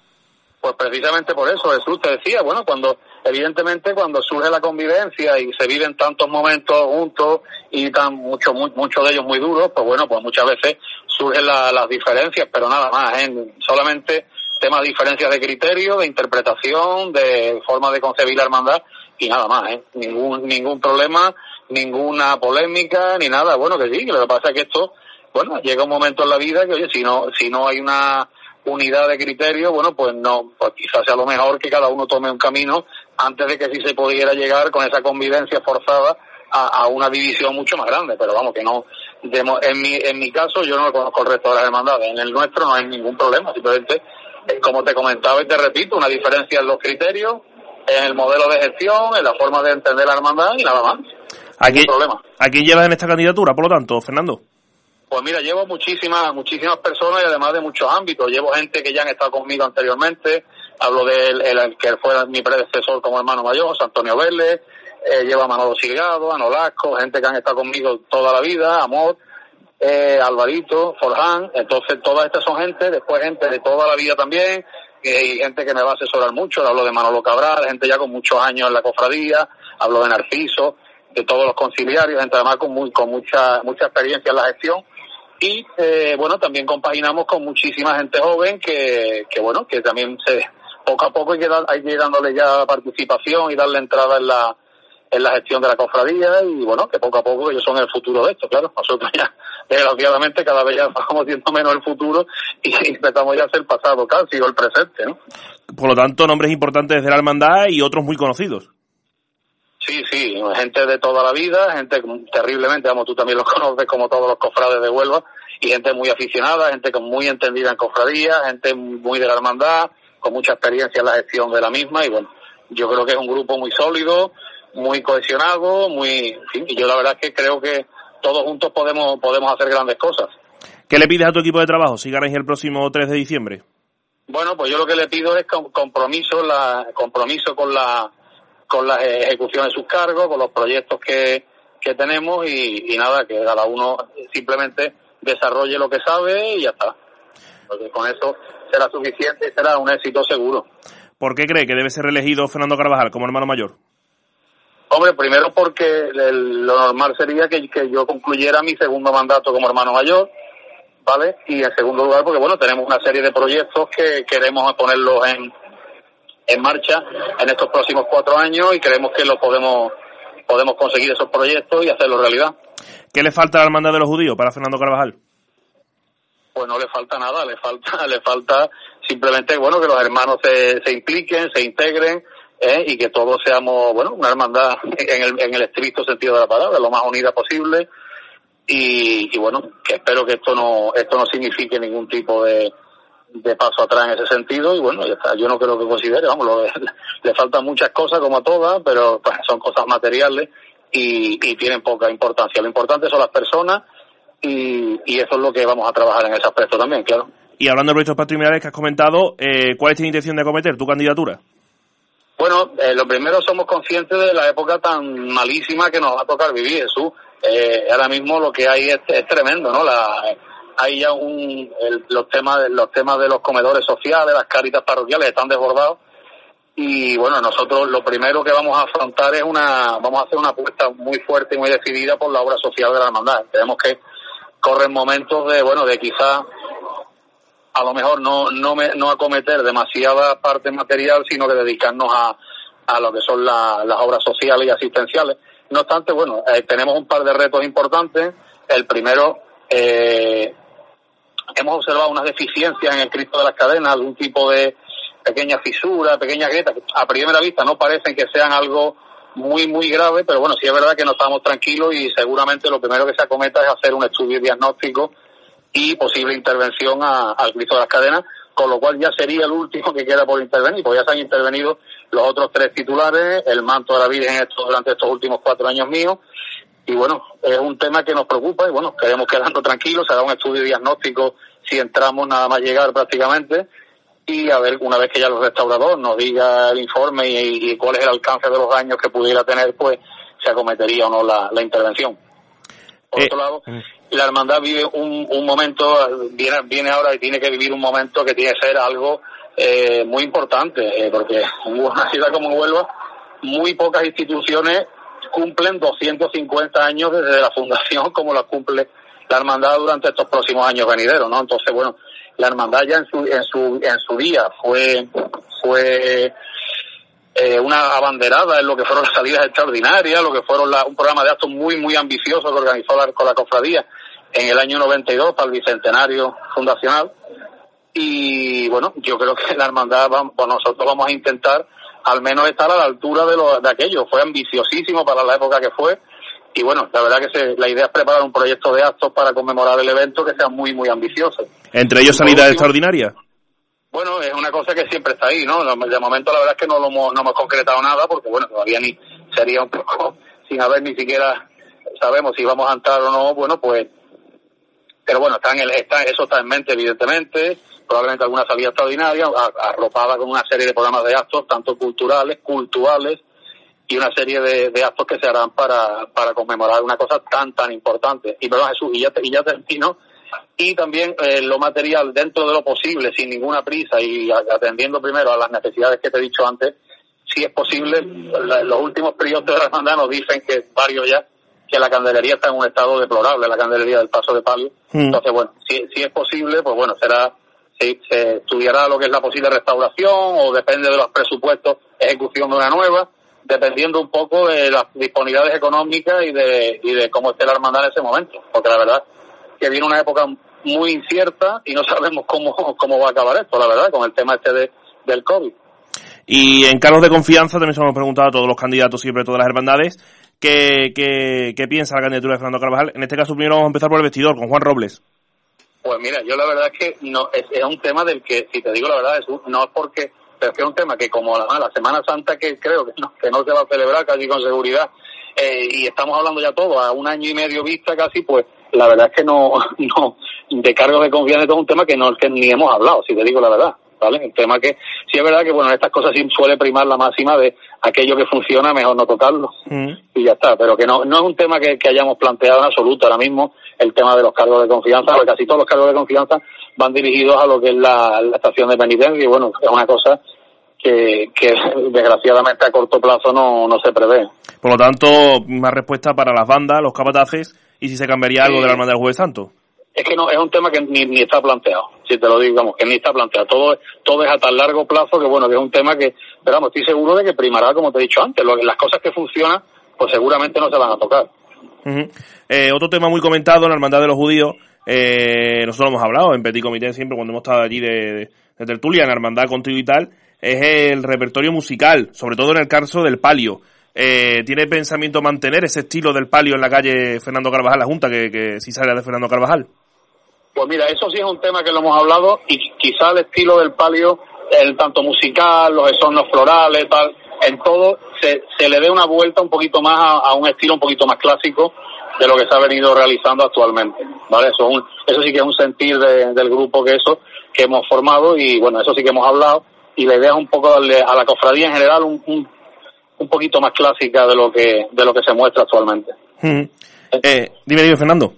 Pues precisamente por eso, Jesús te decía, bueno, cuando evidentemente cuando surge la convivencia y se viven tantos momentos juntos y tan muchos muchos de ellos muy duros, pues bueno, pues muchas veces surgen las diferencias, pero nada más, ¿eh? solamente temas de diferencias de criterio, de interpretación, de forma de concebir la hermandad y nada más, ¿eh? ningún ningún problema, ninguna polémica ni nada. Bueno, que sí, lo que pasa es que esto, bueno, llega un momento en la vida que oye, si no si no hay una unidad de criterio, bueno, pues no, pues quizás sea lo mejor que cada uno tome un camino antes de que sí se pudiera llegar con esa convivencia forzada a, una división mucho más grande, pero vamos que no, en mi, en mi caso yo no conozco el resto de las hermandades, en el nuestro no hay ningún problema, simplemente, eh, como te comentaba y te repito, una diferencia en los criterios, en el modelo de gestión, en la forma de entender la hermandad y nada más. ¿A quién, problema. ¿A quién llevas en esta candidatura, por lo tanto, Fernando? Pues mira, llevo muchísimas, muchísimas personas y además de muchos ámbitos. Llevo gente que ya han estado conmigo anteriormente. Hablo del el, que fue mi predecesor como hermano mayor, Antonio Vélez. Eh, llevo a Manolo Silgado, a Nolasco, gente que han estado conmigo toda la vida, Amor, eh, Alvarito, Forján. Entonces, todas estas son gente, después gente de toda la vida también. Y gente que me va a asesorar mucho. Hablo de Manolo Cabral, gente ya con muchos años en la cofradía. Hablo de Narciso, de todos los conciliarios, gente además con, muy, con mucha, mucha experiencia en la gestión y eh, bueno también compaginamos con muchísima gente joven que, que bueno que también se poco a poco hay que, hay que ir dándole ya participación y darle entrada en la en la gestión de la cofradía y bueno que poco a poco ellos son el futuro de esto claro nosotros ya <laughs> desgraciadamente cada vez ya vamos viendo menos el futuro y <laughs> empezamos ya a ser pasado casi o el presente ¿no? por lo tanto nombres importantes de la hermandad y otros muy conocidos Sí, sí, gente de toda la vida, gente terriblemente, vamos, tú también los <laughs> conoces como todos los cofrades de Huelva, y gente muy aficionada, gente muy entendida en cofradía, gente muy de la hermandad, con mucha experiencia en la gestión de la misma, y bueno, yo creo que es un grupo muy sólido, muy cohesionado, muy, y yo la verdad es que creo que todos juntos podemos, podemos hacer grandes cosas. ¿Qué le pides a tu equipo de trabajo si ganáis el próximo 3 de diciembre? Bueno, pues yo lo que le pido es compromiso, la, compromiso con la, con la ejecución de sus cargos, con los proyectos que, que tenemos y, nada, que cada uno simplemente desarrolle lo que sabe y ya está. Porque con eso será suficiente y será un éxito seguro. ¿Por qué cree que debe ser elegido Fernando Carvajal como hermano mayor? Hombre, primero porque lo normal sería que, que, yo concluyera mi segundo mandato como hermano mayor, ¿vale? Y en segundo lugar porque, bueno, tenemos una serie de proyectos que queremos ponerlos en, en marcha en estos próximos cuatro años y creemos que lo podemos podemos conseguir esos proyectos y hacerlo realidad. ¿Qué le falta a la hermandad de los judíos para Fernando Carvajal? Pues no le falta nada, le falta <laughs> le falta simplemente bueno que los hermanos se, se impliquen, se integren ¿eh? y que todos seamos bueno una hermandad <laughs> en el, en el estricto sentido de la palabra, lo más unida posible y, y bueno que espero que esto no esto no signifique ningún tipo de de paso atrás en ese sentido y bueno, yo no creo que considere, vamos, <laughs> le, faltan muchas cosas como a todas, pero pues, son cosas materiales y, tienen poca importancia. Lo importante son las personas y, eso es lo que vamos a trabajar en ese aspecto también, claro. Y hablando de proyectos patrimoniales que has comentado, eh, ¿cuál es tu intención de acometer tu candidatura? Bueno, eh, lo primero somos conscientes de la época tan malísima que nos va a tocar vivir, Jesús. Eh, ahora mismo lo que hay es, es tremendo, ¿no? La, hay ya un, los temas los temas de los comedores sociales, las caritas parroquiales están desbordados y bueno nosotros lo primero que vamos a afrontar es una vamos a hacer una apuesta muy fuerte y muy decidida por la obra social de la hermandad. Tenemos que correr momentos de bueno de quizás a lo mejor no no me, no acometer demasiada parte material sino de dedicarnos a, a lo que son las obras sociales y asistenciales. No obstante, bueno, eh, tenemos un par de retos importantes. El primero, eh, hemos observado unas deficiencias en el Cristo de las cadenas, algún tipo de pequeña fisura, pequeña grieta, que a primera vista no parecen que sean algo muy, muy grave, pero bueno, sí es verdad que no estamos tranquilos y seguramente lo primero que se acometa es hacer un estudio diagnóstico y posible intervención al Cristo de las cadenas, con lo cual ya sería el último que queda por intervenir, porque ya se han intervenido los otros tres titulares, el manto de la Virgen durante estos últimos cuatro años míos, y bueno, es un tema que nos preocupa y bueno, queremos quedarnos tranquilos, se hará un estudio diagnóstico si entramos nada más llegar prácticamente y a ver, una vez que ya el restaurador nos diga el informe y, cuál es el alcance de los daños que pudiera tener, pues se acometería o no la, intervención. Por otro lado, la hermandad vive un, un momento, viene, viene ahora y tiene que vivir un momento que tiene que ser algo eh, muy importante, eh, porque en una ciudad como Huelva, muy pocas instituciones cumplen 250 años desde la fundación como la cumple la hermandad durante estos próximos años venideros, ¿no? Entonces, bueno, la hermandad ya en su en su en su día fue fue eh, una abanderada en lo que fueron las salidas extraordinarias, lo que fueron un programa de actos muy muy ambicioso que organizó la, con la cofradía en el año 92 para el bicentenario fundacional y bueno, yo creo que la hermandad, pues nosotros vamos a intentar al menos estar a la altura de, lo, de aquello. Fue ambiciosísimo para la época que fue. Y bueno, la verdad que la idea es preparar un proyecto de actos para conmemorar el evento que sea muy, muy ambicioso. ¿Entre ellos salida extraordinaria? Bueno, es una cosa que siempre está ahí, ¿no? De momento la verdad es que no, lo hemos, no hemos concretado nada porque bueno, todavía ni sería un poco <laughs> sin haber ni siquiera sabemos si vamos a entrar o no, bueno, pues pero bueno, está en el, está, eso está en mente evidentemente probablemente alguna salida extraordinaria, arropada con una serie de programas de actos, tanto culturales, culturales, y una serie de, actos que se harán para, para conmemorar una cosa tan, tan importante. Y perdón, Jesús, y ya, y ya termino. Y también eh, lo material, dentro de lo posible, sin ninguna prisa y atendiendo primero a las necesidades que te he dicho antes, si es posible, los últimos periodos de la hermandad nos dicen que varios ya, que la candelería está en un estado deplorable, la candelería del paso de palio. Hmm. Entonces, bueno, si, si es posible, pues bueno, será se, estudiará lo que es la posible restauración o depende de los presupuestos, ejecución de una nueva, dependiendo un poco de las disponibilidades económicas y de, y de cómo esté la hermandad en ese momento. Porque la verdad que viene una época muy incierta y no <laughs> sabemos cómo, cómo va a acabar esto, la verdad, con el tema este de, del COVID. Y en cargos de confianza también se hemos preguntado a todos los candidatos, siempre todas las hermandades, ¿qué, qué, qué piensa la candidatura de Fernando Carvajal? En este caso primero vamos a empezar por el vestidor, con Juan Robles. Pues mira, yo la verdad es que no es, un tema del que, si te digo la verdad, no es porque, pero es que es un tema que como la, la Semana Santa que creo que no, que no se va a celebrar casi con seguridad, eh, y estamos hablando ya todo a un año y medio vista casi, pues la verdad es que no, <laughs> no, de cargos de confianza es un tema que no que ni hemos hablado, si te digo la verdad. ¿Vale? El tema que sí es verdad que bueno, en estas cosas sí suele primar la máxima de aquello que funciona, mejor no tocarlo. Mm. Y ya está, pero que no, no es un tema que, que hayamos planteado en absoluto ahora mismo el tema de los cargos de confianza, porque casi todos los cargos de confianza van dirigidos a lo que es la, estación de penitencia y bueno, es una cosa que, que <laughs> desgraciadamente a corto plazo no, no se prevé. Por lo tanto, una respuesta para las bandas, los capataces y si se cambiaría algo de la Hermandad del Jueves Santo. Es que no, es un tema que ni, ni está planteado, si te lo digo, digamos, que ni está planteado. Todo, todo es a tan largo plazo que bueno, que es un tema que, pero vamos, estoy seguro de que primará, como te he dicho antes, lo, las cosas que funcionan, pues seguramente no se van a tocar. Eh, otro tema muy comentado en la Hermandad de los Judíos, eh, nosotros hemos hablado en Petit Comité siempre cuando hemos estado allí de, tertulia, en la Hermandad contigo y tal, es el repertorio musical, sobre todo en el caso del palio. Eh, ¿Tiene pensamiento mantener ese estilo del palio en la calle Fernando Carvajal, la Junta, que, que si sale de Fernando Carvajal? Pues mira, eso sí es un tema que lo hemos hablado y quizá el estilo del palio, el tanto musical, los esornos florales, tal, en todo se, se le dé una vuelta un poquito más a, un estilo un poquito más clásico de lo que se ha venido realizando actualmente, ¿vale? Eso, eso sí que es un sentir del grupo que eso, que hemos formado y bueno, eso sí que hemos hablado y la idea es un poco darle a la cofradía en general un, un, poquito más clásica de lo que, de lo que se muestra actualmente. Eh, dime, dime, Fernando.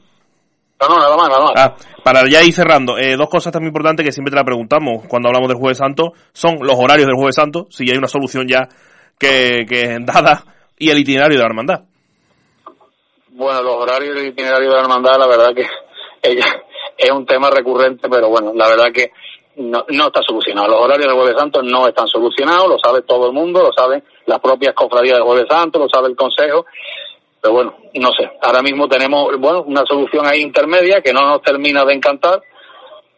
No, no, nada más, nada más. Ah, para ya ir cerrando, eh, dos cosas también importantes que siempre te la preguntamos cuando hablamos del Jueves Santo son los horarios del Jueves Santo, si hay una solución ya que, que dada y el itinerario de la hermandad. Bueno, los horarios y el itinerario de la hermandad, la verdad que <laughs> ella es un tema recurrente, pero bueno, la verdad que no, no está solucionado. Los horarios del Jueves Santo no están solucionados, lo sabe todo el mundo, lo saben las propias cofradías del Jueves Santo, lo sabe el Consejo, pero bueno, no sé. Ahora mismo tenemos, bueno, una solución ahí intermedia que no nos termina de encantar,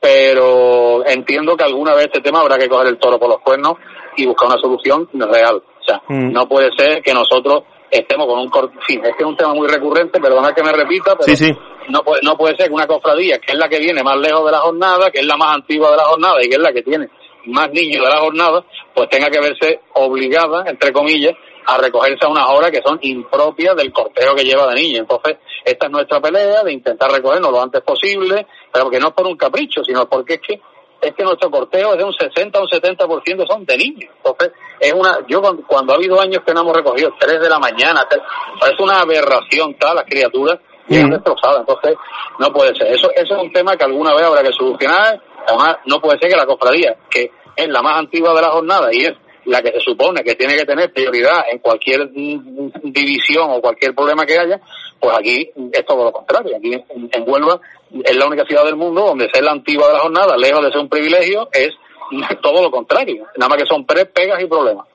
pero entiendo que alguna vez este tema habrá que coger el toro por los cuernos y buscar una solución real. O sea, mm. no puede ser que nosotros estemos con un fin, es que es un tema muy recurrente, perdona que me repita, pero No, puede, no puede ser que una cofradía, que es la que viene más lejos de la jornada, que es la más antigua de la jornada y que es la que tiene más niños de la jornada, pues tenga que verse obligada, entre comillas, a recogerse a unas horas que son impropias del cortejo que lleva de niños. Entonces, esta es nuestra pelea de intentar recogernos lo antes posible, pero que no es por un capricho, sino porque es que es que nuestro cortejo es de un 60 o un 70% son de niños. Entonces, es una, yo cuando, ha habido años que no hemos recogido 3 de la mañana, es una aberración tal las criaturas bien destrozada. Entonces, no puede ser. Eso, eso es un tema que alguna vez habrá que solucionar. Además, no puede ser que la cofradía, que es la más antigua de la jornada y es la que se supone que tiene que tener prioridad en cualquier división o cualquier problema que haya, pues aquí es todo lo contrario. Aquí en Huelva es la única ciudad del mundo donde ser la antigua de la jornada, lejos de ser un privilegio, es <laughs> todo lo contrario. Nada más que son tres pegas y problemas.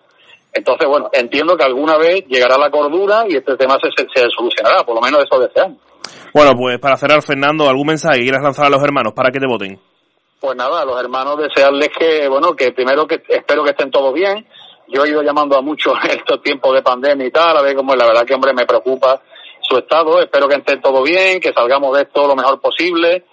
Entonces, bueno, entiendo que alguna vez llegará la cordura y este tema se, se, solucionará, por lo menos eso deseamos. Bueno, pues para cerrar, Fernando, ¿algún mensaje que quieras lanzar a los hermanos para que te voten? Pues nada, los hermanos desearles que, bueno, que primero que espero que estén todos bien. Yo he ido llamando a muchos <laughs> estos tiempos de pandemia y tal, a ver cómo la verdad que, hombre, me preocupa su estado. Espero que estén todos bien, que salgamos de esto lo mejor posible.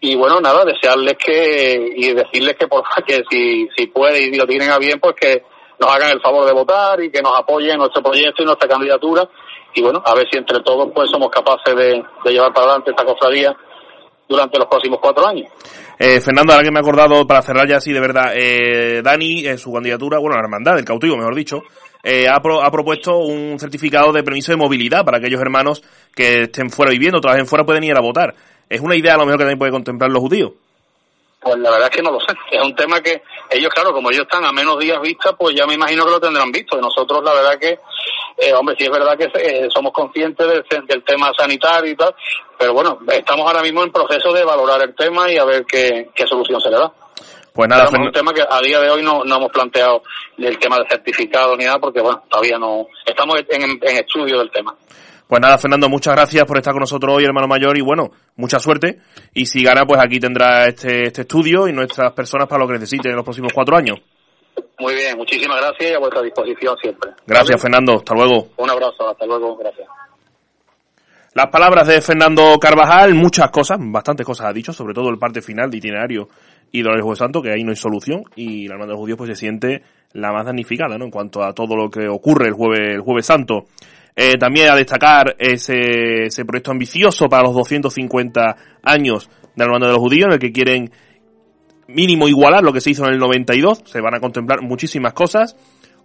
Y bueno, nada, desearles que, y decirles que por <laughs> que si, si puede y lo tienen a bien, pues que nos hagan el favor de votar y que nos apoyen nuestro proyecto y nuestra candidatura. Y bueno, a ver si entre todos pues somos capaces de, de llevar para adelante esta cofradía durante los próximos cuatro años. Eh, Fernando, ahora que me he acordado, para cerrar ya así de verdad, eh, Dani, en su candidatura, bueno, la hermandad, el cautivo, mejor dicho, eh, ha, ha, propuesto un certificado de permiso de movilidad para aquellos hermanos que estén fuera viviendo, trabajen fuera, pueden ir a votar. ¿Es una idea a lo mejor que también puede contemplar los judíos? Pues la verdad es que no lo sé. Es un tema que ellos, claro, como ellos están a menos días vista, pues ya me imagino que lo tendrán visto. Nosotros, la verdad que, eh, hombre, sí es verdad que eh, somos conscientes del, del, tema sanitario y tal, pero bueno, estamos ahora mismo en proceso de valorar el tema y a ver qué, qué solución se le da. Pues nada, es un tema que a día de hoy no, no hemos planteado el tema de certificado ni nada, porque bueno, todavía no, estamos en, en estudio del tema. Pues nada, Fernando, muchas gracias por estar con nosotros hoy, hermano mayor, y bueno, mucha suerte. Y si gana, pues aquí tendrá este, este estudio y nuestras personas para lo que necesiten en los próximos cuatro años. Muy bien, muchísimas gracias y a vuestra disposición siempre. Gracias, Fernando. Hasta luego. Un abrazo, hasta luego. Gracias. Las palabras de Fernando Carvajal, muchas cosas, bastantes cosas ha dicho, sobre todo el parte final de itinerario y Dolores Jueves Santo, que ahí no hay solución, y la hermandad de los judíos pues se siente la más damnificada, ¿no? En cuanto a todo lo que ocurre el jueves, el jueves santo. Eh, también a destacar ese, ese proyecto ambicioso para los 250 años de la hermandad de los judíos, en el que quieren mínimo igualar lo que se hizo en el 92. Se van a contemplar muchísimas cosas.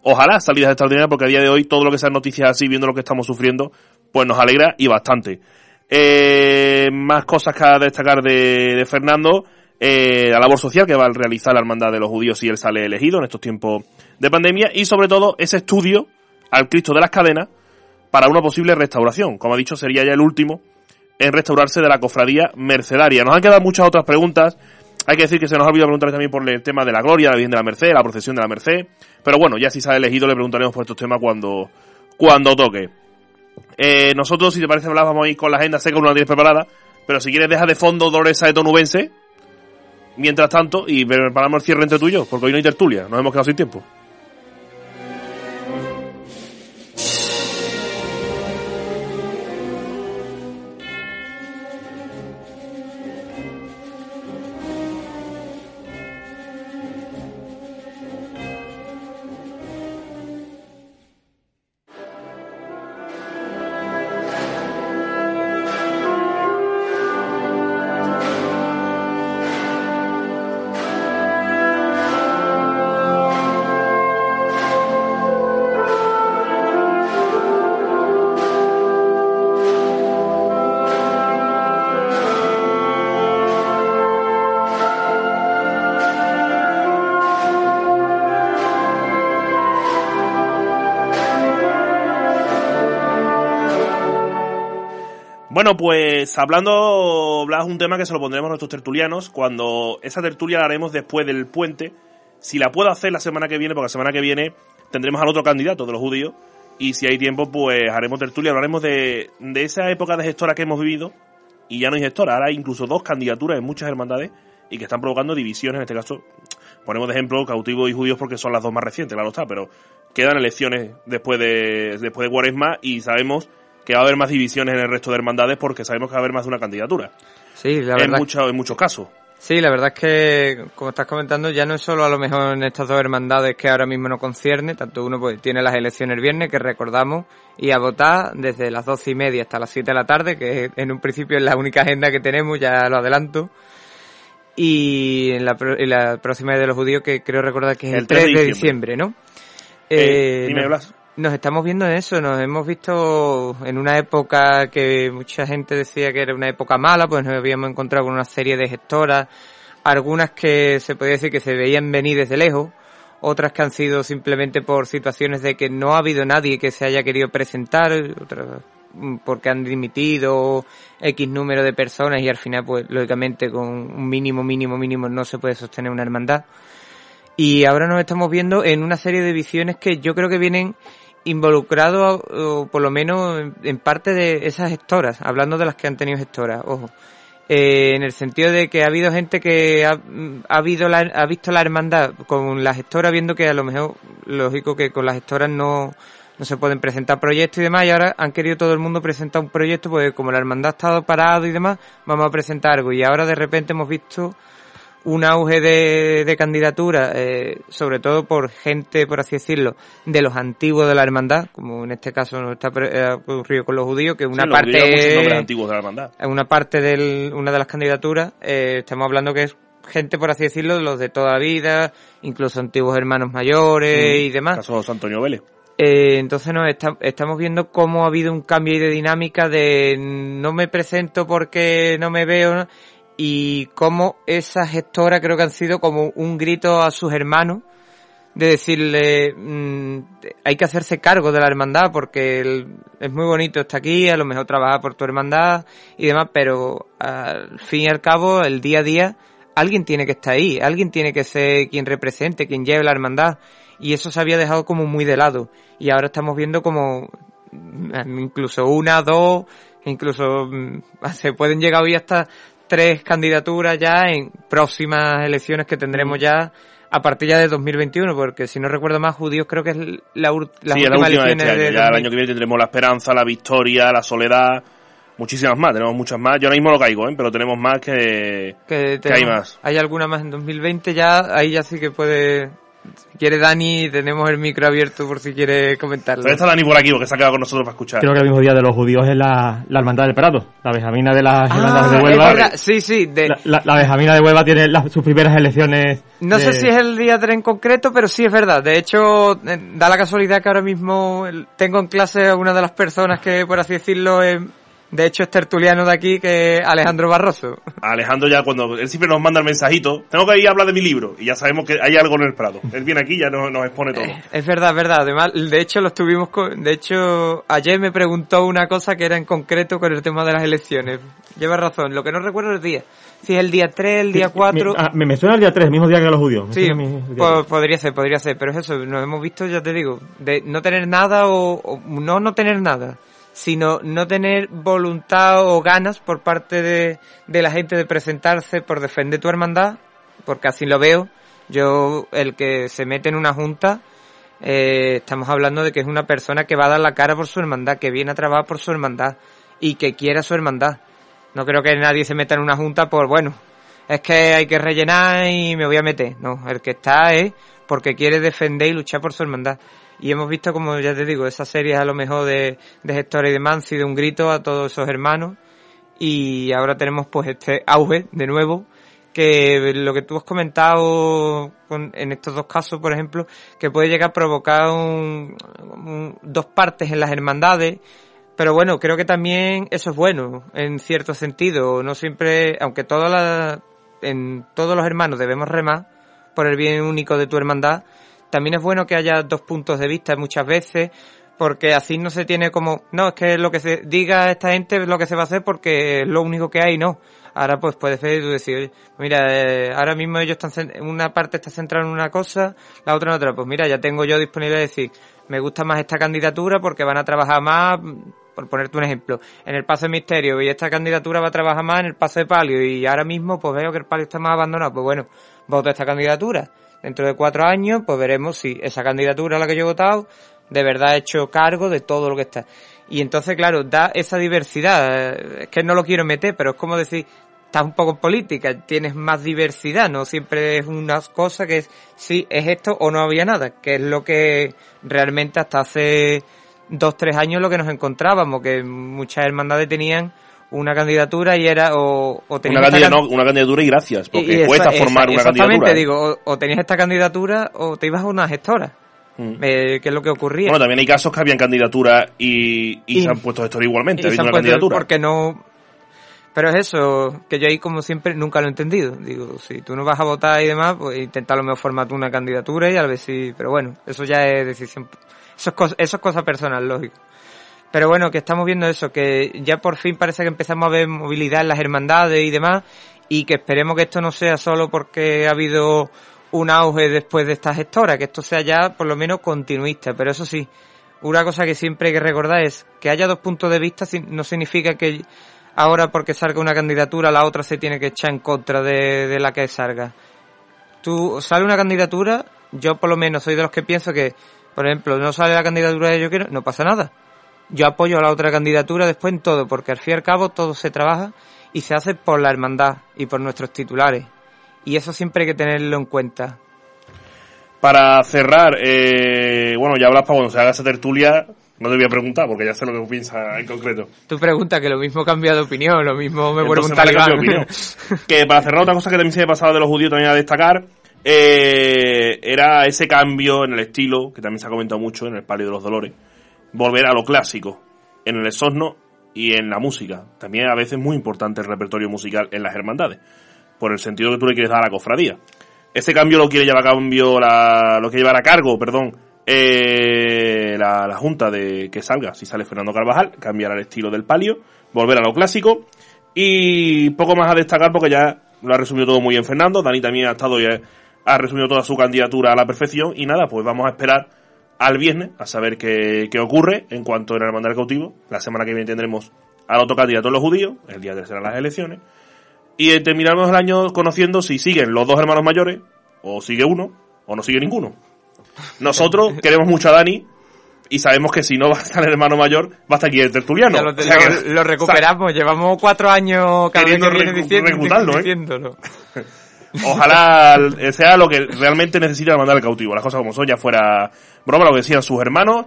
Ojalá salidas extraordinarias, porque a día de hoy todo lo que sean noticias así, viendo lo que estamos sufriendo, pues nos alegra y bastante. Eh, más cosas que destacar de, de Fernando. Eh, la labor social que va a realizar la hermandad de los judíos si él sale elegido en estos tiempos de pandemia. Y sobre todo ese estudio al Cristo de las cadenas para una posible restauración. Como ha dicho, sería ya el último en restaurarse de la cofradía mercedaria. Nos han quedado muchas otras preguntas. Hay que decir que se nos ha olvidado preguntar también por el tema de la gloria, la Virgen de la Merced, la procesión de la Merced. Pero bueno, ya si se ha elegido le preguntaremos por estos temas cuando, cuando toque. Eh, nosotros, si te parece, vamos a ir con la agenda. Sé que no la tienes preparada. Pero si quieres, deja de fondo Dolores de Tonubense. Mientras tanto, y preparamos el cierre entre yo, porque hoy no hay tertulia. Nos hemos quedado sin tiempo. Pues hablando, Blas, un tema que se lo pondremos a nuestros tertulianos cuando esa tertulia la haremos después del puente. Si la puedo hacer la semana que viene, porque la semana que viene tendremos al otro candidato de los judíos. Y si hay tiempo, pues haremos tertulia, hablaremos de, de esa época de gestora que hemos vivido. Y ya no hay gestora, ahora hay incluso dos candidaturas en muchas hermandades y que están provocando divisiones. En este caso, ponemos de ejemplo cautivos y judíos porque son las dos más recientes, claro está, pero quedan elecciones después de, después de Cuaresma y sabemos que va a haber más divisiones en el resto de hermandades porque sabemos que va a haber más de una candidatura. Sí, la verdad. En, mucho, en muchos casos. Sí, la verdad es que, como estás comentando, ya no es solo a lo mejor en estas dos hermandades que ahora mismo no concierne, tanto uno pues tiene las elecciones el viernes, que recordamos, y a votar desde las doce y media hasta las siete de la tarde, que en un principio es la única agenda que tenemos, ya lo adelanto. Y en la, en la próxima de los judíos, que creo recordar que es el, 3 de diciembre, ¿no? Eh, eh, dime, Blas. Nos estamos viendo en eso, nos hemos visto en una época que mucha gente decía que era una época mala, pues nos habíamos encontrado con una serie de gestoras, algunas que se podía decir que se veían venir desde lejos, otras que han sido simplemente por situaciones de que no ha habido nadie que se haya querido presentar, otras mm, porque han dimitido X número de personas y al final, pues lógicamente con un mínimo, mínimo, mínimo no se puede sostener una hermandad. Y ahora nos estamos viendo en una serie de visiones que yo creo que vienen involucrados, o por lo menos en parte de esas gestoras, hablando de las que han tenido gestoras, ojo. Eh, en el sentido de que ha habido gente que ha, ha, habido la, ha visto la hermandad con la gestora viendo que a lo mejor, lógico que con las gestoras no, no se pueden presentar proyectos y demás, y ahora han querido todo el mundo presentar un proyecto, pues como la hermandad ha estado parado y demás, vamos a presentar algo. Y ahora de repente hemos visto un auge de, de candidatura, eh, sobre todo por gente, por así decirlo, de los antiguos de la hermandad, como en este caso no está ocurrido con los judíos, que una Sí, los parte antiguos de la hermandad. una parte de una de las candidaturas, eh, estamos hablando que es gente, por así decirlo, de los de toda la vida, incluso antiguos hermanos mayores y demás. Caso de José Antonio Vélez. Eh, entonces nos está- estamos viendo cómo ha habido un cambio de dinámica de no me presento porque no me veo ¿no? Y cómo esa gestora creo que han sido como un grito a sus hermanos de decirle mm, hay que hacerse cargo de la hermandad porque es muy bonito estar aquí, a lo mejor trabajar por tu hermandad y demás, pero al fin y al cabo el día a día alguien tiene que estar ahí, alguien tiene que ser quien represente, quien lleve la hermandad. Y eso se había dejado como muy de lado. Y ahora estamos viendo como mm, incluso una, dos, incluso mm, <laughs> se pueden llegar hoy hasta tres candidaturas ya en próximas elecciones que tendremos ya a partir ya de 2021, porque si no recuerdo más, judíos creo que es la, ur- las sí, es la última de elecciones este año. de Ya el 2000. año que viene tendremos la esperanza, la victoria, la soledad, muchísimas más. Tenemos muchas más. Yo ahora mismo no caigo, ¿eh? pero tenemos más que... que, que hay más. Hay alguna más en 2020 ya, ahí ya sí que puede... Si quiere Dani, tenemos el micro abierto por si quiere comentarlo. Todavía está Dani por aquí porque se ha quedado con nosotros para escuchar. Creo que el mismo día de los judíos es la, la hermandad del Prado, la Benjamina de las hermandades Ah, de es Huelva. sí, sí, de- La, la, la Benjamina de Huelva tiene las- sus primeras elecciones. No de- sé si es el día 3 en concreto, pero sí es verdad. De hecho, eh, da la casualidad que ahora mismo tengo en clase a una de las personas que, por así decirlo, eh, de hecho es tertuliano de aquí, que Alejandro Barroso. Alejandro ya cuando él siempre nos manda el mensajito, tengo que ir a hablar de mi libro y ya sabemos que hay algo en el Prado. Él viene aquí y ya nos, nos expone todo. Es verdad, es verdad. Además, de hecho, lo estuvimos con, de hecho, ayer me preguntó una cosa que era en concreto con el tema de las elecciones. Lleva razón. Lo que no recuerdo es el día. Si es el día 3, el día 4. Me, ah, me- me suena el día 3, el mismo día que los judíos. Me Sí, suena mi- el día po- 3. podría ser, podría ser, pero es eso, nos hemos visto, ya te digo, de no tener nada o, o no no tener nada, sino no tener voluntad o ganas por parte de, de la gente de presentarse por defender tu hermandad, porque así lo veo. Yo, el que se mete en una junta, eh, estamos hablando de que es una persona que va a dar la cara por su hermandad, que viene a trabajar por su hermandad y que quiera su hermandad. No creo que nadie se meta en una junta por, bueno, es que hay que rellenar y me voy a meter. No, el que está es porque quiere defender y luchar por su hermandad. Y hemos visto, como ya te digo, esas series a lo mejor de, de y demás han sido un grito a todos esos hermanos. Y ahora tenemos pues este auge de nuevo, que lo que tú has comentado con- en estos dos casos, por ejemplo, que puede llegar a provocar un- dos partes en las hermandades, pero bueno, creo que también eso es bueno, en cierto sentido. No siempre, aunque todas las, en todos los hermanos debemos remar por el bien único de tu hermandad, también es bueno que haya dos puntos de vista muchas veces, porque así no se tiene como, no, es que lo que se diga esta gente es lo que se va a hacer porque es lo único que hay, no. Ahora pues puedes ver y tú decir, oye, mira, eh, ahora mismo ellos están, una parte está centrada en una cosa, la otra en otra. Pues mira, ya tengo yo disponible de decir, me gusta más esta candidatura porque van a trabajar más, por ponerte un ejemplo, en el paso de misterio y esta candidatura va a trabajar más en el paso de palio y ahora mismo pues veo que el palio está más abandonado, pues bueno, voto esta candidatura. Dentro de cuatro años pues veremos si esa candidatura a la que yo he votado de verdad ha hecho cargo de todo lo que está. Y entonces, claro, da esa diversidad. Es que no lo quiero meter, pero es como decir, estás un poco en política, tienes más diversidad, no siempre es una cosa que es, sí, es esto o no había nada, que es lo que realmente hasta hace dos, tres años lo que nos encontrábamos, que muchas hermandades tenían una candidatura y era o, o Una tenías esta no, una candidatura y gracias, porque y- y cuesta esa- formar esa- una exactamente, candidatura. ¿eh? digo, o, o tenías esta candidatura o te ibas a una gestora. Mm. Eh, ¿Qué es lo que ocurría? Bueno, también hay casos que habían candidaturas y, y, se han puesto esto igualmente, candidatura. Porque no... Pero es eso, que yo ahí como siempre nunca lo he entendido. Digo, si tú no vas a votar y demás, pues intenta lo mejor formar una candidatura y a ver si... Pero bueno, eso ya es decisión... Eso es, cosa, eso es cosa personal, lógico. Pero bueno, que estamos viendo eso, que ya por fin parece que empezamos a ver movilidad en las hermandades y demás, y que esperemos que esto no sea solo porque ha habido un auge después de esta gestora, que esto sea ya por lo menos continuista. Pero eso sí, una cosa que siempre hay que recordar es que haya dos puntos de vista no significa que ahora porque salga una candidatura la otra se tiene que echar en contra de, de la que salga. Tú sale una candidatura, yo por lo menos soy de los que pienso que, por ejemplo, no sale la candidatura de yo quiero, no pasa nada yo apoyo a la otra candidatura después en todo, porque al fin y al cabo todo se trabaja y se hace por la hermandad y por nuestros titulares. Y eso siempre hay que tenerlo en cuenta. Para cerrar, eh, bueno, ya hablas para cuando se haga esa tertulia, no te voy a preguntar porque ya sé lo que piensas en concreto. Tu pregunta, que lo mismo cambia de opinión, lo mismo me vuelve un opinión. que para cerrar otra cosa que también se me ha pasado de los judíos también a destacar, eh, era ese cambio en el estilo, que también se ha comentado mucho en el Palio de los Dolores volver a lo clásico en el exorno y en la música. También a veces muy importante el repertorio musical en las hermandades, por el sentido que tú le quieres dar a la cofradía. Ese cambio lo quiere llevar a cambio la, lo que llevar a cargo, perdón, eh, la, junta de que salga, si sale Fernando Carvajal, cambiar el estilo del palio, volver a lo clásico y poco más a destacar porque ya lo ha resumido todo muy bien Fernando, Dani también ha estado y ha resumido toda su candidatura a la perfección y nada, pues vamos a esperar al viernes a saber qué, qué ocurre en cuanto a la hermandad del cautivo. La semana que viene tendremos al otro candidato de los judíos, el día de serán las elecciones. Y terminamos el año conociendo si siguen los dos hermanos mayores, o sigue uno, o no sigue ninguno. Nosotros <laughs> queremos mucho a Dani, y sabemos que si no va a estar el hermano mayor, va a estar aquí el tertuliano. lo, recuperamos, llevamos cuatro años queriendo reclutarlo, ¿eh? Ojalá sea lo que realmente necesita mandar el cautivo. Las cosas como son, ya fuera broma, lo que decían sus hermanos.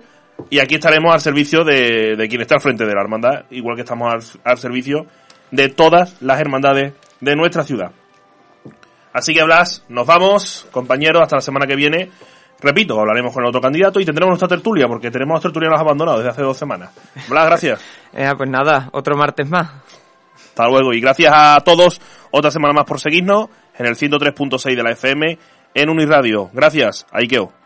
Y aquí estaremos al servicio de, quien está al frente de la hermandad, igual que estamos al, servicio de todas las hermandades de nuestra ciudad. Así que Blas, nos vamos, compañeros, hasta la semana que viene. Repito, hablaremos con el otro candidato y tendremos nuestra tertulia, porque tenemos tertulianos abandonados desde hace dos semanas. Blas, gracias. <laughs> Eh, pues nada, otro martes más. Hasta luego y gracias a todos otra semana más por seguirnos en el 103.6 de la FM en Uniradio. Gracias, Aikeo.